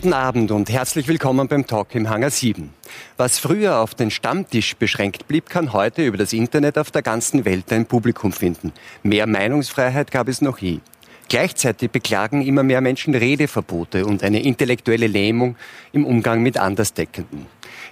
Guten Abend und herzlich willkommen beim Talk im Hangar 7. Was früher auf den Stammtisch beschränkt blieb, kann heute über das Internet auf der ganzen Welt ein Publikum finden. Mehr Meinungsfreiheit gab es noch nie. Gleichzeitig beklagen immer mehr Menschen Redeverbote und eine intellektuelle Lähmung im Umgang mit Andersdeckenden.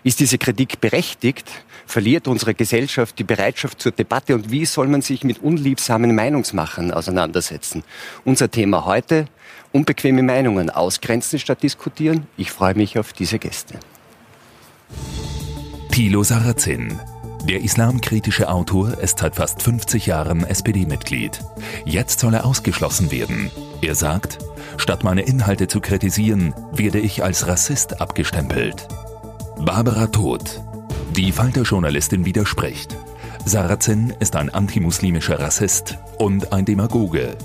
Ist diese Kritik berechtigt? Verliert unsere Gesellschaft die Bereitschaft zur Debatte und wie soll man sich mit unliebsamen Meinungsmachern auseinandersetzen? Unser Thema heute, unbequeme Meinungen ausgrenzen statt diskutieren. Ich freue mich auf diese Gäste. Thilo Sarrazin. Der islamkritische Autor ist seit fast 50 Jahren SPD-Mitglied. Jetzt soll er ausgeschlossen werden. Er sagt, statt meine Inhalte zu kritisieren, werde ich als Rassist abgestempelt. Barbara Todt. Die Falter-Journalistin widerspricht. Sarrazin ist ein antimuslimischer Rassist und ein Demagoge.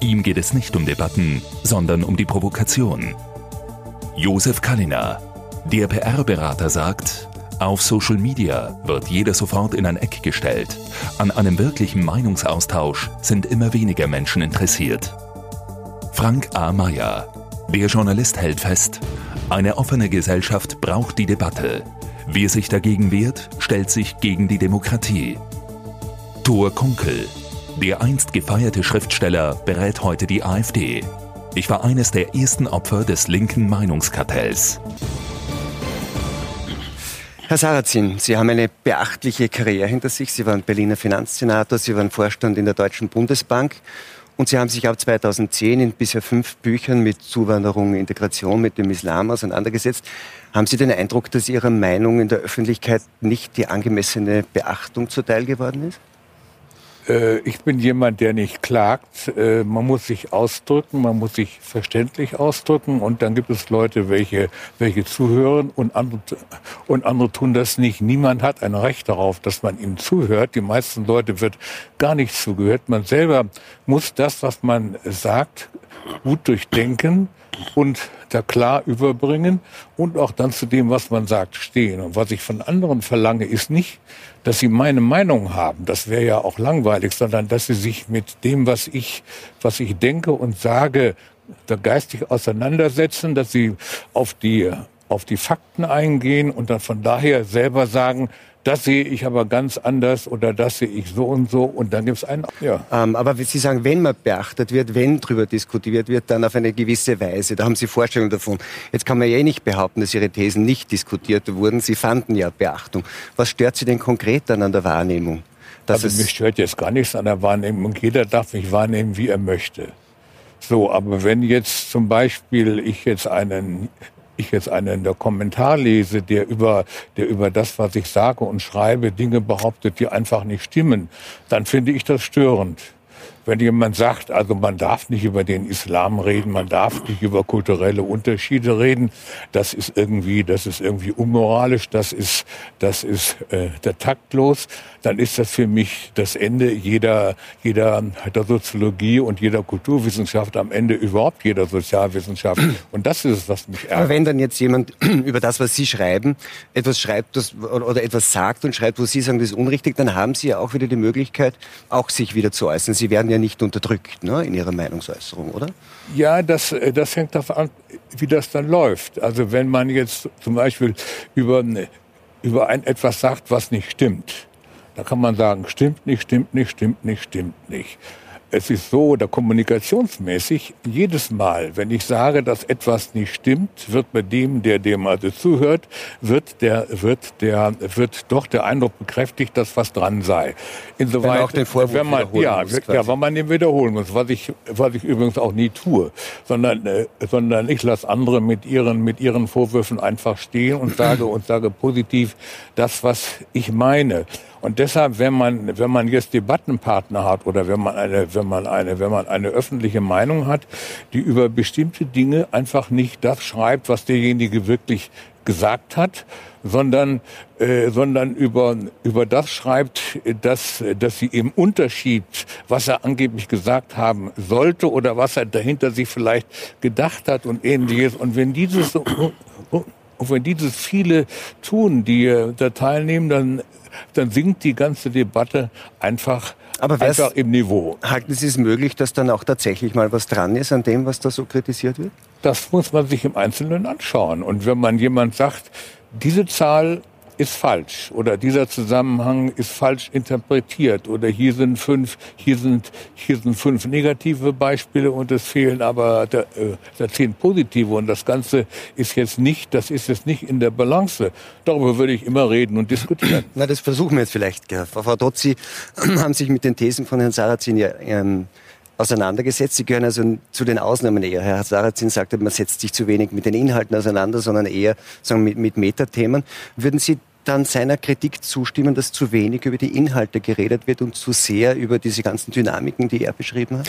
Ihm geht es nicht um Debatten, sondern um die Provokation. Josef Kalliner. Der PR-Berater sagt, auf Social Media wird jeder sofort in ein Eck gestellt. An einem wirklichen Meinungsaustausch sind immer weniger Menschen interessiert. Frank A. Meyer. Der Journalist hält fest, eine offene Gesellschaft braucht die Debatte. Wer sich dagegen wehrt, stellt sich gegen die Demokratie. Thor Kunkel. Der einst gefeierte Schriftsteller berät heute die AfD. Ich war eines der ersten Opfer des linken Meinungskartells. Herr Sarrazin, Sie haben eine beachtliche Karriere hinter sich. Sie waren Berliner Finanzsenator, Sie waren Vorstand in der Deutschen Bundesbank und Sie haben sich ab 2010 in bisher fünf Büchern mit Zuwanderung, Integration, mit dem Islam auseinandergesetzt. Haben Sie den Eindruck, dass Ihrer Meinung in der Öffentlichkeit nicht die angemessene Beachtung zuteil geworden ist? Äh, ich bin jemand, der nicht klagt. Äh, man muss sich ausdrücken, man muss sich verständlich ausdrücken und dann gibt es Leute, welche, welche zuhören und andere, und andere tun das nicht. Niemand hat ein Recht darauf, dass man ihm zuhört. Die meisten Leute wird gar nicht zugehört. Man selber muss das, was man sagt, gut durchdenken und da klar überbringen und auch dann zu dem, was man sagt, stehen. Und was ich von anderen verlange, ist nicht, dass sie meine Meinung haben. Das wäre ja auch langweilig, sondern dass sie sich mit dem, was ich, was ich denke und sage, da geistig auseinandersetzen, dass sie auf die, auf die Fakten eingehen und dann von daher selber sagen, das sehe ich aber ganz anders oder das sehe ich so und so und dann gibt es einen. Ja. Ähm, aber Sie sagen, wenn man beachtet wird, wenn darüber diskutiert wird, dann auf eine gewisse Weise. Da haben Sie Vorstellungen davon. Jetzt kann man ja eh nicht behaupten, dass Ihre Thesen nicht diskutiert wurden. Sie fanden ja Beachtung. Was stört Sie denn konkret dann an der Wahrnehmung? Dass also mich stört jetzt gar nichts an der Wahrnehmung. Jeder darf mich wahrnehmen, wie er möchte. So, aber wenn jetzt zum Beispiel ich jetzt einen ich jetzt einen Kommentar lese, der über, der über das, was ich sage und schreibe, Dinge behauptet, die einfach nicht stimmen, dann finde ich das störend. Wenn jemand sagt, also man darf nicht über den Islam reden, man darf nicht über kulturelle Unterschiede reden, das ist irgendwie, das ist irgendwie unmoralisch, das ist, das ist äh, der taktlos, dann ist das für mich das Ende jeder, jeder der Soziologie und jeder Kulturwissenschaft, am Ende überhaupt jeder Sozialwissenschaft. Und das ist es, was mich ärgert. Aber wenn dann jetzt jemand über das, was Sie schreiben, etwas schreibt das, oder etwas sagt und schreibt, wo Sie sagen, das ist unrichtig, dann haben Sie ja auch wieder die Möglichkeit, auch sich wieder zu äußern. Sie werden ja nicht unterdrückt ne, in ihrer Meinungsäußerung, oder? Ja, das, das hängt davon an, wie das dann läuft. Also wenn man jetzt zum Beispiel über, über ein etwas sagt, was nicht stimmt, da kann man sagen, stimmt nicht, stimmt nicht, stimmt nicht, stimmt nicht es ist so, oder kommunikationsmäßig, jedes Mal, wenn ich sage, dass etwas nicht stimmt, wird bei dem, der dem also zuhört, wird der, wird der, wird doch der Eindruck bekräftigt, dass was dran sei. Insoweit, wenn auch den Vorwurf wenn man, ja, muss, ja, weil man den wiederholen muss, was ich, was ich übrigens auch nie tue, sondern, äh, sondern ich lasse andere mit ihren, mit ihren Vorwürfen einfach stehen und sage, und sage positiv das, was ich meine. Und deshalb, wenn man, wenn man jetzt Debattenpartner hat oder wenn man eine, wenn man eine, wenn man eine öffentliche Meinung hat, die über bestimmte Dinge einfach nicht das schreibt, was derjenige wirklich gesagt hat, sondern, äh, sondern über, über das schreibt, dass, dass sie im Unterschied, was er angeblich gesagt haben sollte oder was er dahinter sich vielleicht gedacht hat und ähnliches. Und wenn dieses und wenn dieses viele tun, die da teilnehmen, dann dann sinkt die ganze Debatte einfach Aber einfach im Niveau. Halten Sie es möglich, dass dann auch tatsächlich mal was dran ist an dem, was da so kritisiert wird? Das muss man sich im Einzelnen anschauen. Und wenn man jemand sagt, diese Zahl ist falsch oder dieser Zusammenhang ist falsch interpretiert oder hier sind fünf, hier sind, hier sind fünf negative Beispiele und es fehlen aber da, äh, da zehn positive und das Ganze ist jetzt nicht, das ist jetzt nicht in der Balance. Darüber würde ich immer reden und diskutieren. Na, das versuchen wir jetzt vielleicht. Frau Dotzi haben sich mit den Thesen von Herrn Sarrazin ja ähm, auseinandergesetzt. Sie gehören also zu den Ausnahmen eher. Herr Sarrazin sagte, man setzt sich zu wenig mit den Inhalten auseinander, sondern eher sagen, mit, mit Metathemen. Würden Sie dann seiner Kritik zustimmen, dass zu wenig über die Inhalte geredet wird und zu sehr über diese ganzen Dynamiken, die er beschrieben hat?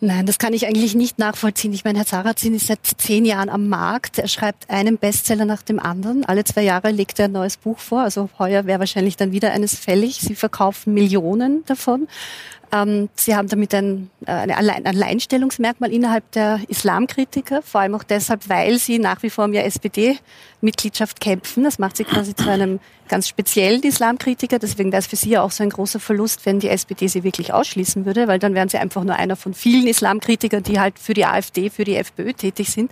Nein, das kann ich eigentlich nicht nachvollziehen. Ich meine, Herr Sarrazin ist seit zehn Jahren am Markt. Er schreibt einen Bestseller nach dem anderen. Alle zwei Jahre legt er ein neues Buch vor. Also heuer wäre wahrscheinlich dann wieder eines fällig. Sie verkaufen Millionen davon. Ähm, sie haben damit ein, äh, ein Alleinstellungsmerkmal innerhalb der Islamkritiker, vor allem auch deshalb, weil sie nach wie vor um ihre SPD-Mitgliedschaft kämpfen. Das macht sie quasi zu einem ganz speziellen Islamkritiker. Deswegen wäre es für sie ja auch so ein großer Verlust, wenn die SPD sie wirklich ausschließen würde, weil dann wären sie einfach nur einer von vielen Islamkritikern, die halt für die AfD, für die FPÖ tätig sind.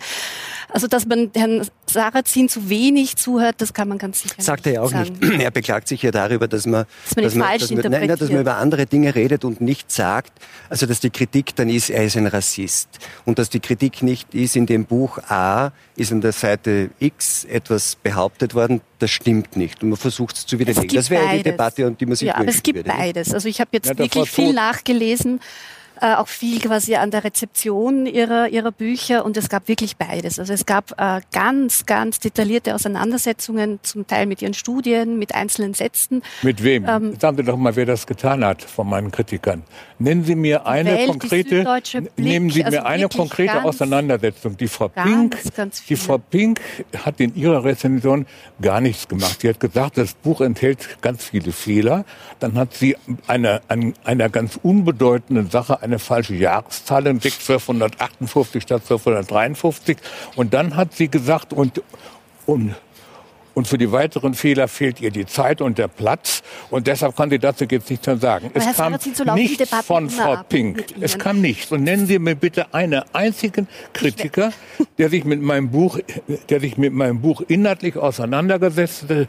Also, dass man Herrn Sarrazin zu wenig zuhört, das kann man ganz sicher Sagt er ja auch sagen. nicht. Er beklagt sich ja darüber, dass man, dass man, dass man, falsch dass man, nein, dass man über andere Dinge redet und nicht sagt, also dass die Kritik dann ist, er ist ein Rassist. Und dass die Kritik nicht ist, in dem Buch A ist an der Seite X etwas behauptet worden, das stimmt nicht. Und man versucht es zu widerlegen. Das wäre die Debatte, die man sich Ja, aber es gibt würde. beides. Also ich habe jetzt ja, wirklich viel nachgelesen äh, auch viel quasi an der Rezeption ihrer, ihrer Bücher und es gab wirklich beides. Also es gab äh, ganz, ganz detaillierte Auseinandersetzungen, zum Teil mit ihren Studien, mit einzelnen Sätzen. Mit wem? Ähm, Sagen Sie doch mal, wer das getan hat von meinen Kritikern. Nennen Sie mir eine Welt, konkrete, Blick, nehmen Sie also mir eine konkrete ganz, Auseinandersetzung. Die Frau ganz, Pink, ganz die Frau Pink hat in ihrer Rezension gar nichts gemacht. Sie hat gesagt, das Buch enthält ganz viele Fehler. Dann hat sie einer, einer ganz unbedeutenden Sache eine falsche Jahreszahl entdeckt, 1258 statt 1253. Und dann hat sie gesagt, und, und, und für die weiteren Fehler fehlt ihr die Zeit und der Platz. Und deshalb kann sie dazu jetzt nichts mehr sagen. es kam so nichts von Frau Pink. Es kam nichts. Und nennen Sie mir bitte einen einzigen Kritiker, der sich mit meinem Buch, der sich mit meinem Buch inhaltlich auseinandergesetzt hat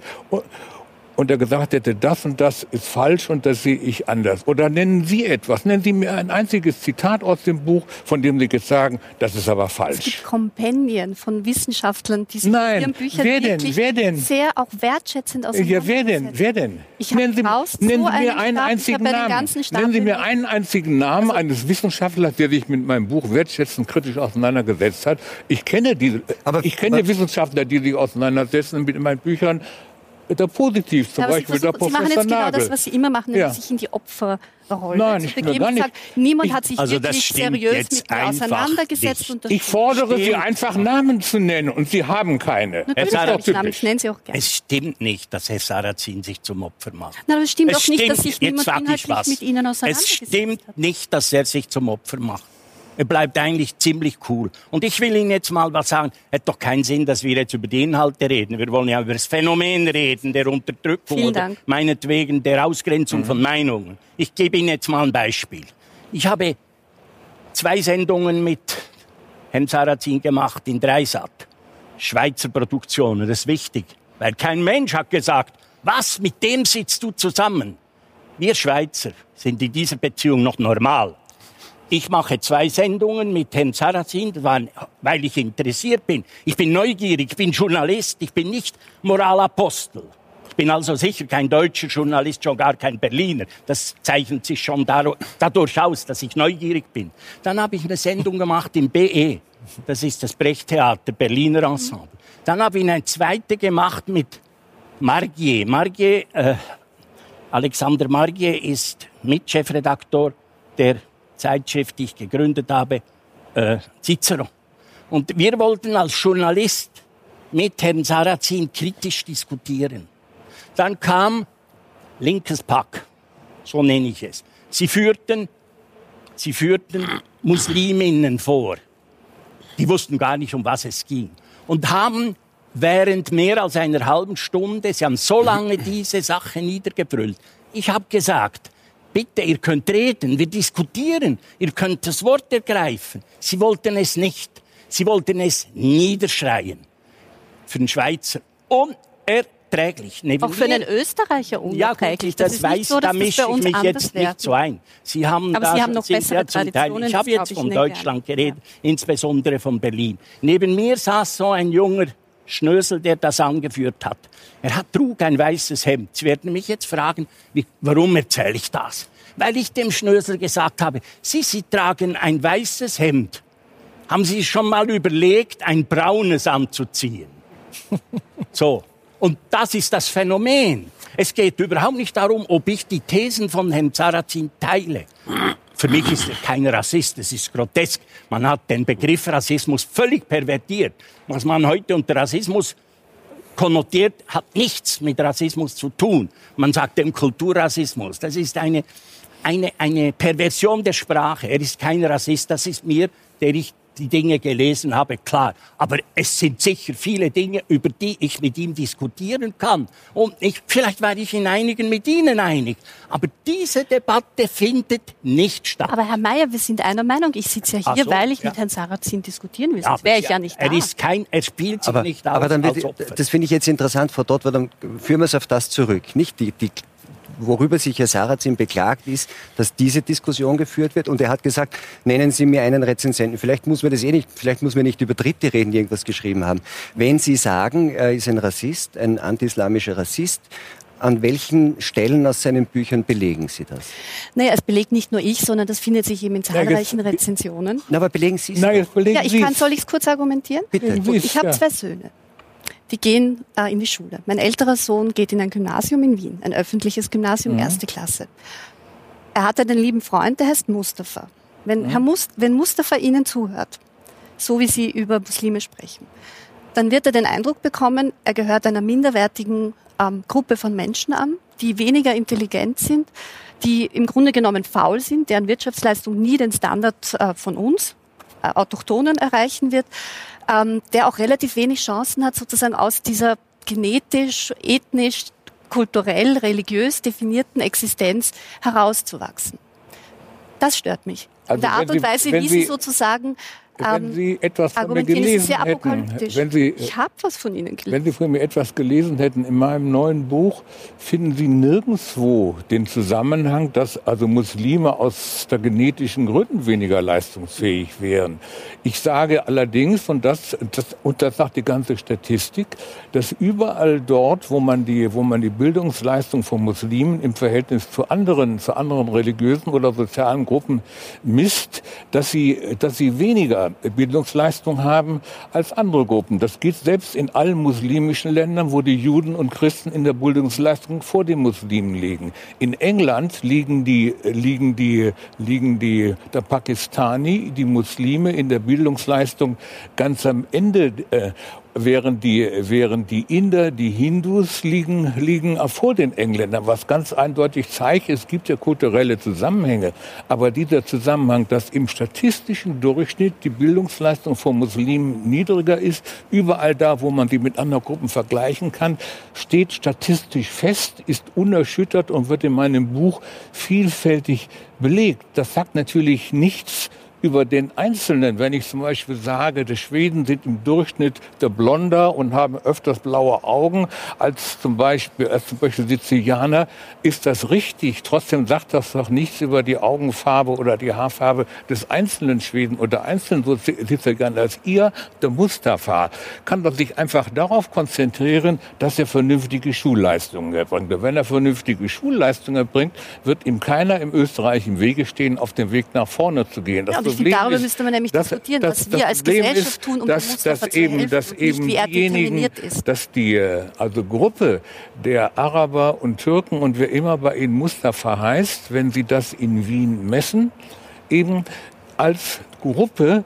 und er gesagt hätte, das und das ist falsch und das sehe ich anders. Oder nennen Sie etwas, nennen Sie mir ein einziges Zitat aus dem Buch, von dem Sie jetzt sagen, das ist aber falsch. Es gibt Kompendien von Wissenschaftlern, die sich Nein, ihren Büchern wer denn, wer denn? sehr auch wertschätzend aus Ja, wer denn, wer denn? Ich nennen Sie, nennen Sie mir einen Stab, einzigen Namen. Nennen Sie mir einen einzigen Namen also, eines Wissenschaftlers, der sich mit meinem Buch wertschätzend kritisch auseinandergesetzt hat. Ich kenne diese, aber, ich kenne aber, Wissenschaftler, die sich auseinandersetzen mit meinen Büchern da positiv, zum ja, Beispiel versuchen, der Professor Sie machen jetzt genau das, was Sie immer machen, ja. sich in die Opferrolle Nein, ich begeben. Gar nicht. Sagt, niemand ich, hat sich also wirklich seriös mit mir auseinandergesetzt. Und ich fordere Sie einfach Namen zu nennen und Sie haben keine. Natürlich habe ich Namen, ich nenne Sie auch gerne. Es stimmt nicht, dass Herr Sarrazin sich zum Opfer macht. Nein, aber es stimmt es auch nicht, dass sich niemand inhaltlich mit Ihnen auseinandergesetzt Es stimmt hat. nicht, dass er sich zum Opfer macht. Er bleibt eigentlich ziemlich cool. Und ich will Ihnen jetzt mal was sagen. Es hat doch keinen Sinn, dass wir jetzt über die Inhalte reden. Wir wollen ja über das Phänomen reden, der Unterdrückung Vielen oder Dank. meinetwegen der Ausgrenzung mhm. von Meinungen. Ich gebe Ihnen jetzt mal ein Beispiel. Ich habe zwei Sendungen mit Herrn Sarrazin gemacht in Dreisat. Schweizer Produktionen, das ist wichtig. Weil kein Mensch hat gesagt, was, mit dem sitzt du zusammen? Wir Schweizer sind in dieser Beziehung noch normal. Ich mache zwei Sendungen mit Herrn Sarrazin, weil ich interessiert bin. Ich bin neugierig, ich bin Journalist, ich bin nicht Moralapostel. Ich bin also sicher kein deutscher Journalist, schon gar kein Berliner. Das zeichnet sich schon dadurch aus, dass ich neugierig bin. Dann habe ich eine Sendung gemacht im BE. Das ist das Brechttheater, Berliner Ensemble. Dann habe ich eine zweite gemacht mit Margier. Margier, äh, Alexander Margier ist Mitchefredaktor der Zeitschrift, die ich gegründet habe, äh, Cicero. Und wir wollten als Journalist mit Herrn Sarrazin kritisch diskutieren. Dann kam linkes Pack, so nenne ich es. Sie führten, sie führten Musliminnen vor. Die wussten gar nicht, um was es ging. Und haben während mehr als einer halben Stunde, sie haben so lange diese Sache niedergebrüllt. Ich habe gesagt, Bitte, ihr könnt reden, wir diskutieren, ihr könnt das Wort ergreifen. Sie wollten es nicht. Sie wollten es niederschreien. Für den Schweizer unerträglich. Neben Auch für einen Österreicher unerträglich. Ja, gut, das, das weiß, so, da mische ich mich jetzt werden. nicht so ein. Sie haben Aber da, Sie haben noch bessere Traditionen. Ich habe jetzt von Deutschland geredet, ja. insbesondere von Berlin. Neben mir saß so ein junger Schnösel, der das angeführt hat. Er hat, trug ein weißes Hemd. Sie werden mich jetzt fragen, wie, warum erzähle ich das? Weil ich dem Schnösel gesagt habe, Sie, Sie tragen ein weißes Hemd. Haben Sie schon mal überlegt, ein braunes anzuziehen? so. Und das ist das Phänomen. Es geht überhaupt nicht darum, ob ich die Thesen von Herrn Sarrazin teile. Für mich ist er kein Rassist, das ist grotesk. Man hat den Begriff Rassismus völlig pervertiert. Was man heute unter Rassismus konnotiert, hat nichts mit Rassismus zu tun. Man sagt dem Kulturrassismus. Das ist eine, eine, eine Perversion der Sprache. Er ist kein Rassist, das ist mir, der ich die Dinge gelesen habe, klar. Aber es sind sicher viele Dinge, über die ich mit ihm diskutieren kann. Und ich, vielleicht werde ich in einigen mit Ihnen einig. Aber diese Debatte findet nicht statt. Aber Herr Mayer, wir sind einer Meinung. Ich sitze ja hier, so, weil ich ja. mit Herrn Sarrazin diskutieren will. Sonst wäre ich ja, nicht da. Er ist kein, er spielt sich aber, nicht aus. Aber dann wird, das finde ich jetzt interessant, Frau Dort, weil dann führen wir es auf das zurück. Nicht die, die worüber sich Herr Sarrazin beklagt, ist, dass diese Diskussion geführt wird. Und er hat gesagt, nennen Sie mir einen Rezensenten. Vielleicht muss man das eh nicht, vielleicht muss man nicht über Dritte reden, die irgendwas geschrieben haben. Wenn Sie sagen, er ist ein Rassist, ein anti-islamischer Rassist, an welchen Stellen aus seinen Büchern belegen Sie das? Naja, es belegt nicht nur ich, sondern das findet sich eben in zahlreichen Rezensionen. Na, aber belegen Sie es? Nein, ja, ich kann, soll ich es kurz argumentieren? Bitte. Ich habe zwei Söhne die gehen äh, in die Schule. Mein älterer Sohn geht in ein Gymnasium in Wien, ein öffentliches Gymnasium, mhm. erste Klasse. Er hat einen lieben Freund, der heißt Mustafa. Wenn, mhm. Herr Must, wenn Mustafa Ihnen zuhört, so wie Sie über Muslime sprechen, dann wird er den Eindruck bekommen, er gehört einer minderwertigen ähm, Gruppe von Menschen an, die weniger intelligent sind, die im Grunde genommen faul sind, deren Wirtschaftsleistung nie den Standard äh, von uns, äh, Autochtonen, erreichen wird ähm, der auch relativ wenig Chancen hat, sozusagen aus dieser genetisch, ethnisch, kulturell, religiös definierten Existenz herauszuwachsen. Das stört mich. Also In der Art und Weise, wie Sie sozusagen wenn ähm, Sie etwas von mir gelesen hätten, wenn Sie, ich habe was von Ihnen gelesen. Wenn Sie von mir etwas gelesen hätten, in meinem neuen Buch finden Sie nirgendwo den Zusammenhang, dass also Muslime aus der genetischen Gründen weniger leistungsfähig wären. Ich sage allerdings, und das, das, und das sagt die ganze Statistik, dass überall dort, wo man die, wo man die Bildungsleistung von Muslimen im Verhältnis zu anderen, zu anderen religiösen oder sozialen Gruppen misst, dass sie, dass sie weniger Bildungsleistung haben als andere Gruppen. Das geht selbst in allen muslimischen Ländern, wo die Juden und Christen in der Bildungsleistung vor den Muslimen liegen. In England liegen die, liegen die, liegen die, der Pakistani, die Muslime in der Bildungsleistung ganz am Ende. Äh, während die, während die Inder, die Hindus liegen, liegen vor den Engländern, was ganz eindeutig zeigt, es gibt ja kulturelle Zusammenhänge. Aber dieser Zusammenhang, dass im statistischen Durchschnitt die Bildungsleistung von Muslimen niedriger ist, überall da, wo man die mit anderen Gruppen vergleichen kann, steht statistisch fest, ist unerschüttert und wird in meinem Buch vielfältig belegt. Das sagt natürlich nichts über den Einzelnen. Wenn ich zum Beispiel sage, die Schweden sind im Durchschnitt der blonder und haben öfters blaue Augen als zum Beispiel, als zum Beispiel Sizilianer, ist das richtig. Trotzdem sagt das doch nichts über die Augenfarbe oder die Haarfarbe des einzelnen Schweden oder einzelnen Sizilianers. Ihr, der Mustafa, kann doch sich einfach darauf konzentrieren, dass er vernünftige Schulleistungen erbringt. Wenn er vernünftige Schulleistungen erbringt, wird ihm keiner im Österreich im Wege stehen, auf dem Weg nach vorne zu gehen. Das ja, Problem darüber ist, müsste man nämlich dass, diskutieren, dass, was wir als Problem Gesellschaft ist, tun, um dass, dass eben, dass eben nicht, diejenigen, dass die also Gruppe der Araber und Türken und wer immer bei ihnen Mustafa heißt, wenn sie das in Wien messen, eben als Gruppe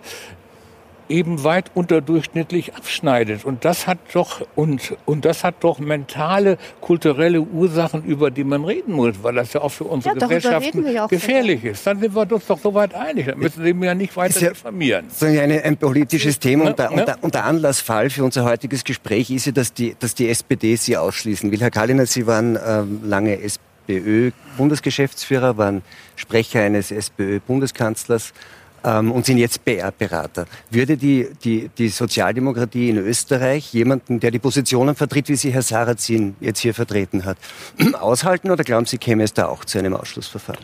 eben weit unterdurchschnittlich abschneidet. Und das hat doch, und, und das hat doch mentale, kulturelle Ursachen, über die man reden muss, weil das ja auch für unsere ja, Gesellschaften gefährlich wieder. ist. Dann sind wir uns doch soweit einig. Dann müssen Sie mir ja nicht weiter ja, diffamieren. So ein, ein politisches Thema und der, und, der, und der, Anlassfall für unser heutiges Gespräch ist ja, dass die, dass die SPD Sie ausschließen will. Herr Kalliner, Sie waren ähm, lange SPD SPÖ-Bundesgeschäftsführer, waren Sprecher eines SPÖ-Bundeskanzlers ähm, und sind jetzt PR-Berater. Würde die, die, die Sozialdemokratie in Österreich jemanden, der die Positionen vertritt, wie sie Herr Sarrazin jetzt hier vertreten hat, aushalten oder glauben Sie, käme es da auch zu einem Ausschlussverfahren?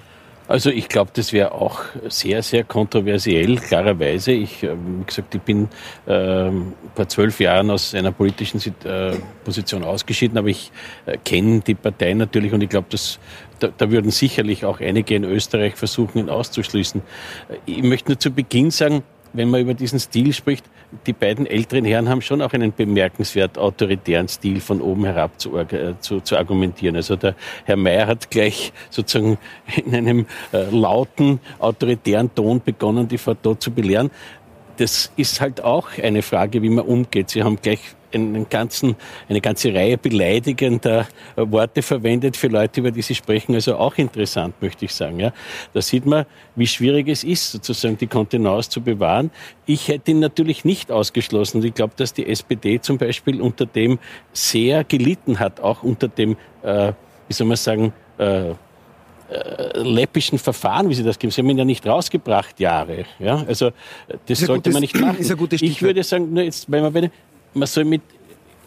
Also ich glaube, das wäre auch sehr, sehr kontroversiell, klarerweise. Ich, äh, wie gesagt, ich bin äh, vor zwölf Jahren aus einer politischen äh, Position ausgeschieden, aber ich äh, kenne die Partei natürlich und ich glaube, dass da, da würden sicherlich auch einige in Österreich versuchen, ihn auszuschließen. Äh, ich möchte nur zu Beginn sagen, wenn man über diesen Stil spricht, die beiden älteren Herren haben schon auch einen bemerkenswert autoritären Stil von oben herab zu, äh, zu, zu argumentieren. Also der Herr Mayer hat gleich sozusagen in einem äh, lauten, autoritären Ton begonnen, die Frau dort zu belehren. Das ist halt auch eine Frage, wie man umgeht. Sie haben gleich einen ganzen, eine ganze Reihe beleidigender Worte verwendet für Leute, über die Sie sprechen. Also auch interessant, möchte ich sagen. Ja. Da sieht man, wie schwierig es ist, sozusagen die Kontenance zu bewahren. Ich hätte ihn natürlich nicht ausgeschlossen. Und ich glaube, dass die SPD zum Beispiel unter dem sehr gelitten hat, auch unter dem, äh, wie soll man sagen, äh, äh läppischen Verfahren, wie Sie das geben. Sie haben ihn ja nicht rausgebracht, Jahre. Ja, also das sollte gutes, man nicht machen. ich würde sagen, nur jetzt, wenn man bei man soll mit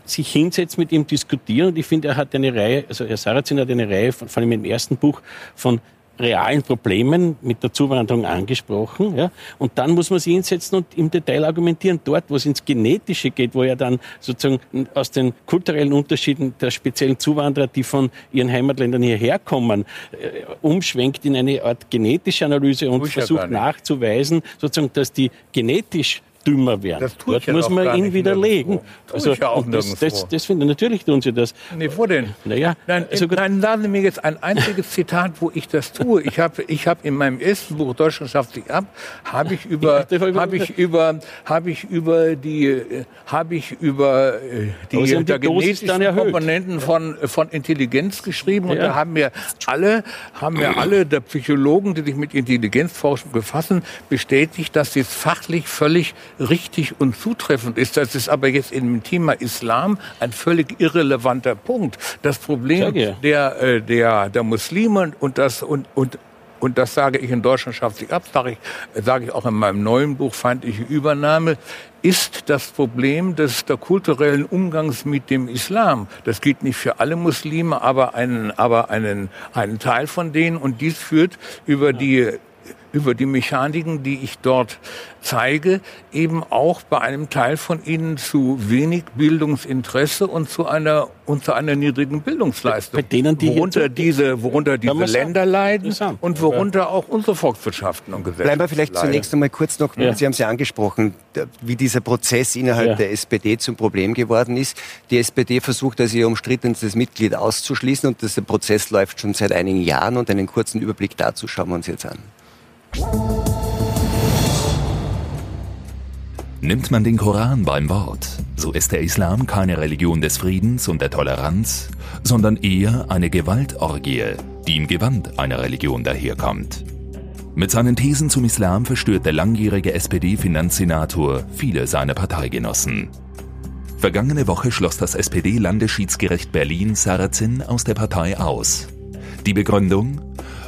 sich hinsetzen, mit ihm diskutieren. Und ich finde, er hat eine Reihe, also Herr Sarrazin hat eine Reihe, von, vor allem im ersten Buch, von realen Problemen mit der Zuwanderung angesprochen. Ja? Und dann muss man sich hinsetzen und im Detail argumentieren. Dort, wo es ins Genetische geht, wo er dann sozusagen aus den kulturellen Unterschieden der speziellen Zuwanderer, die von ihren Heimatländern hierher kommen, äh, umschwenkt in eine Art genetische Analyse und versucht nachzuweisen, sozusagen, dass die genetisch dümmer werden. Das tut Dort muss man ihn widerlegen. Also, ich ja auch das, das, das finde natürlich tun Sie das. Nee, wo denn? Naja, nein, also nein, sagen Sie mir jetzt ein einziges Zitat, wo ich das tue. Ich habe ich hab in meinem ersten Buch Deutschland schafft sich ab, habe ich über habe ich über habe ich über die habe ich über äh, die, die genetischen Komponenten von von Intelligenz geschrieben und ja. da haben wir alle haben wir alle der Psychologen, die sich mit Intelligenzforschung befassen, bestätigt, dass es fachlich völlig richtig und zutreffend ist. Das ist aber jetzt im Thema Islam ein völlig irrelevanter Punkt. Das Problem der, äh, der, der Muslime und das, und, und, und das sage ich in Deutschland schafft sich ab, sage ich, sage ich auch in meinem neuen Buch Feindliche Übernahme, ist das Problem des der kulturellen Umgangs mit dem Islam. Das gilt nicht für alle Muslime, aber einen, aber einen, einen Teil von denen. Und dies führt über die über die Mechaniken, die ich dort zeige, eben auch bei einem Teil von ihnen zu wenig Bildungsinteresse und zu einer und zu einer niedrigen Bildungsleistung. Bei denen, die worunter diese, worunter diese Länder leiden und worunter auch unsere Volkswirtschaften und Gesellschaften Bleiben wir vielleicht leiden. zunächst einmal kurz noch, ja. Sie haben es ja angesprochen, wie dieser Prozess innerhalb ja. der SPD zum Problem geworden ist. Die SPD versucht also ihr umstrittenstes Mitglied auszuschließen und dieser Prozess läuft schon seit einigen Jahren und einen kurzen Überblick dazu schauen wir uns jetzt an. Nimmt man den Koran beim Wort, so ist der Islam keine Religion des Friedens und der Toleranz, sondern eher eine Gewaltorgie, die im Gewand einer Religion daherkommt. Mit seinen Thesen zum Islam verstört der langjährige SPD-Finanzsenator viele seiner Parteigenossen. Vergangene Woche schloss das SPD-Landesschiedsgericht Berlin Sarrazin aus der Partei aus. Die Begründung?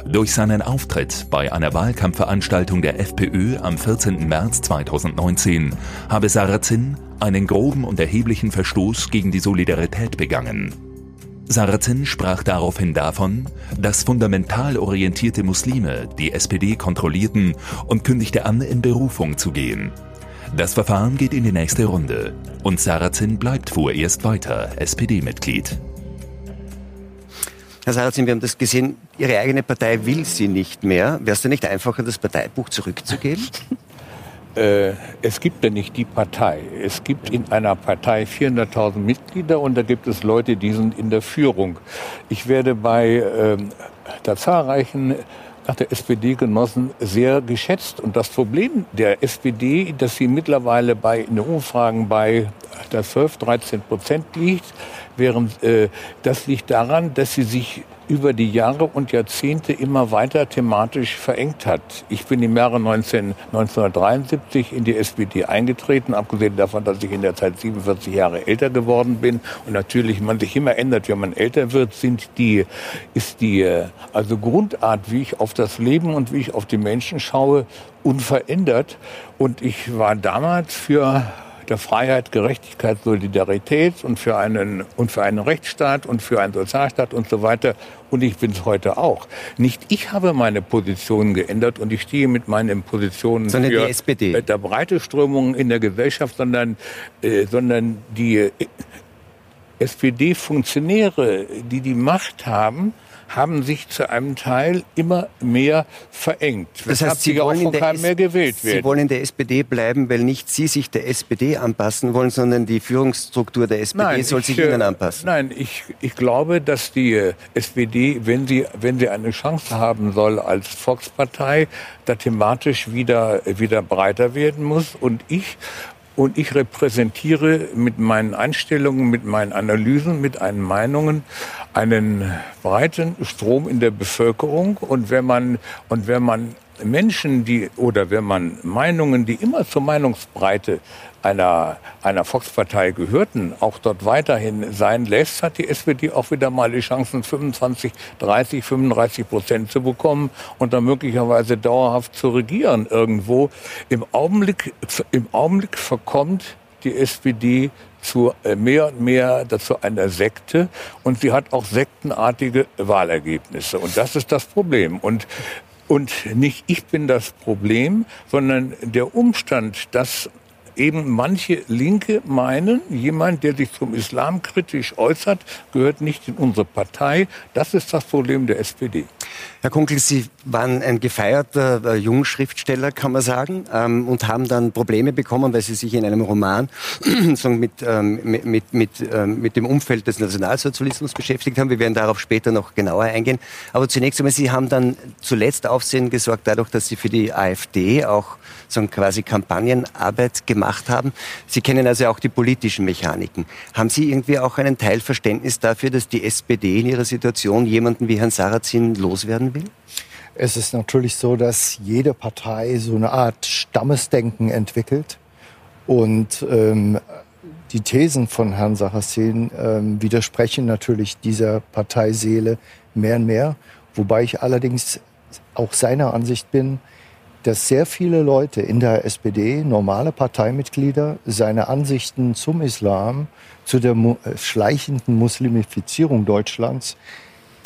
Durch seinen Auftritt bei einer Wahlkampfveranstaltung der FPÖ am 14. März 2019 habe Sarrazin einen groben und erheblichen Verstoß gegen die Solidarität begangen. Sarrazin sprach daraufhin davon, dass fundamental orientierte Muslime die SPD kontrollierten und kündigte an, in Berufung zu gehen. Das Verfahren geht in die nächste Runde und Sarrazin bleibt vorerst weiter SPD-Mitglied. Herr Sarazin, wir haben das gesehen, Ihre eigene Partei will Sie nicht mehr. Wäre es denn nicht einfacher, das Parteibuch zurückzugeben? Äh, es gibt ja nicht die Partei. Es gibt in einer Partei 400.000 Mitglieder und da gibt es Leute, die sind in der Führung. Ich werde bei äh, der zahlreichen nach der SPD-Genossen sehr geschätzt. Und das Problem der SPD, dass sie mittlerweile bei, in den Umfragen bei der 12, 13 Prozent liegt, während äh, das liegt daran, dass sie sich über die Jahre und Jahrzehnte immer weiter thematisch verengt hat. Ich bin im Jahre 19, 1973 in die SPD eingetreten, abgesehen davon, dass ich in der Zeit 47 Jahre älter geworden bin und natürlich man sich immer ändert, wenn man älter wird, sind die, ist die also Grundart, wie ich auf das Leben und wie ich auf die Menschen schaue, unverändert. Und ich war damals für der Freiheit, Gerechtigkeit, Solidarität und für einen, und für einen Rechtsstaat und für einen Sozialstaat und so weiter. Und ich bin es heute auch. Nicht ich habe meine Position geändert und ich stehe mit meinen Positionen sondern für die SPD. der breite Strömung in der Gesellschaft, sondern, äh, sondern die äh, SPD-Funktionäre, die die Macht haben, haben sich zu einem Teil immer mehr verengt. Das heißt, Sie wollen, Sie wollen in der SPD bleiben, weil nicht Sie sich der SPD anpassen wollen, sondern die Führungsstruktur der SPD nein, soll ich, sich Ihnen anpassen. Nein, ich, ich glaube, dass die äh, SPD, wenn sie, wenn sie eine Chance haben soll als Volkspartei, da thematisch wieder, wieder breiter werden muss. Und ich und ich repräsentiere mit meinen Einstellungen, mit meinen Analysen, mit meinen Meinungen einen breiten Strom in der Bevölkerung. Und wenn man, und wenn man Menschen, die, oder wenn man Meinungen, die immer zur Meinungsbreite einer, einer Volkspartei gehörten, auch dort weiterhin sein lässt, hat die SPD auch wieder mal die Chancen, 25, 30, 35 Prozent zu bekommen und dann möglicherweise dauerhaft zu regieren irgendwo. Im Augenblick, im Augenblick verkommt die SPD zu äh, mehr und mehr dazu einer Sekte und sie hat auch sektenartige Wahlergebnisse und das ist das Problem und und nicht ich bin das Problem, sondern der Umstand, dass eben manche Linke meinen, jemand, der sich zum Islam kritisch äußert, gehört nicht in unsere Partei. Das ist das Problem der SPD. Herr Kunkel, Sie waren ein gefeierter äh, Jungschriftsteller, kann man sagen, ähm, und haben dann Probleme bekommen, weil Sie sich in einem Roman mit, ähm, mit, mit, ähm, mit dem Umfeld des Nationalsozialismus beschäftigt haben. Wir werden darauf später noch genauer eingehen. Aber zunächst einmal, Sie haben dann zuletzt Aufsehen gesorgt, dadurch, dass Sie für die AfD auch so quasi Kampagnenarbeit gemacht haben. Sie kennen also auch die politischen Mechaniken. Haben Sie irgendwie auch einen Teilverständnis dafür, dass die SPD in ihrer Situation jemanden wie Herrn Sarrazin loswerden will? Es ist natürlich so, dass jede Partei so eine Art Stammesdenken entwickelt. Und ähm, die Thesen von Herrn Sarrazin ähm, widersprechen natürlich dieser Parteiseele mehr und mehr. Wobei ich allerdings auch seiner Ansicht bin, dass sehr viele Leute in der SPD, normale Parteimitglieder, seine Ansichten zum Islam, zu der äh, schleichenden Muslimifizierung Deutschlands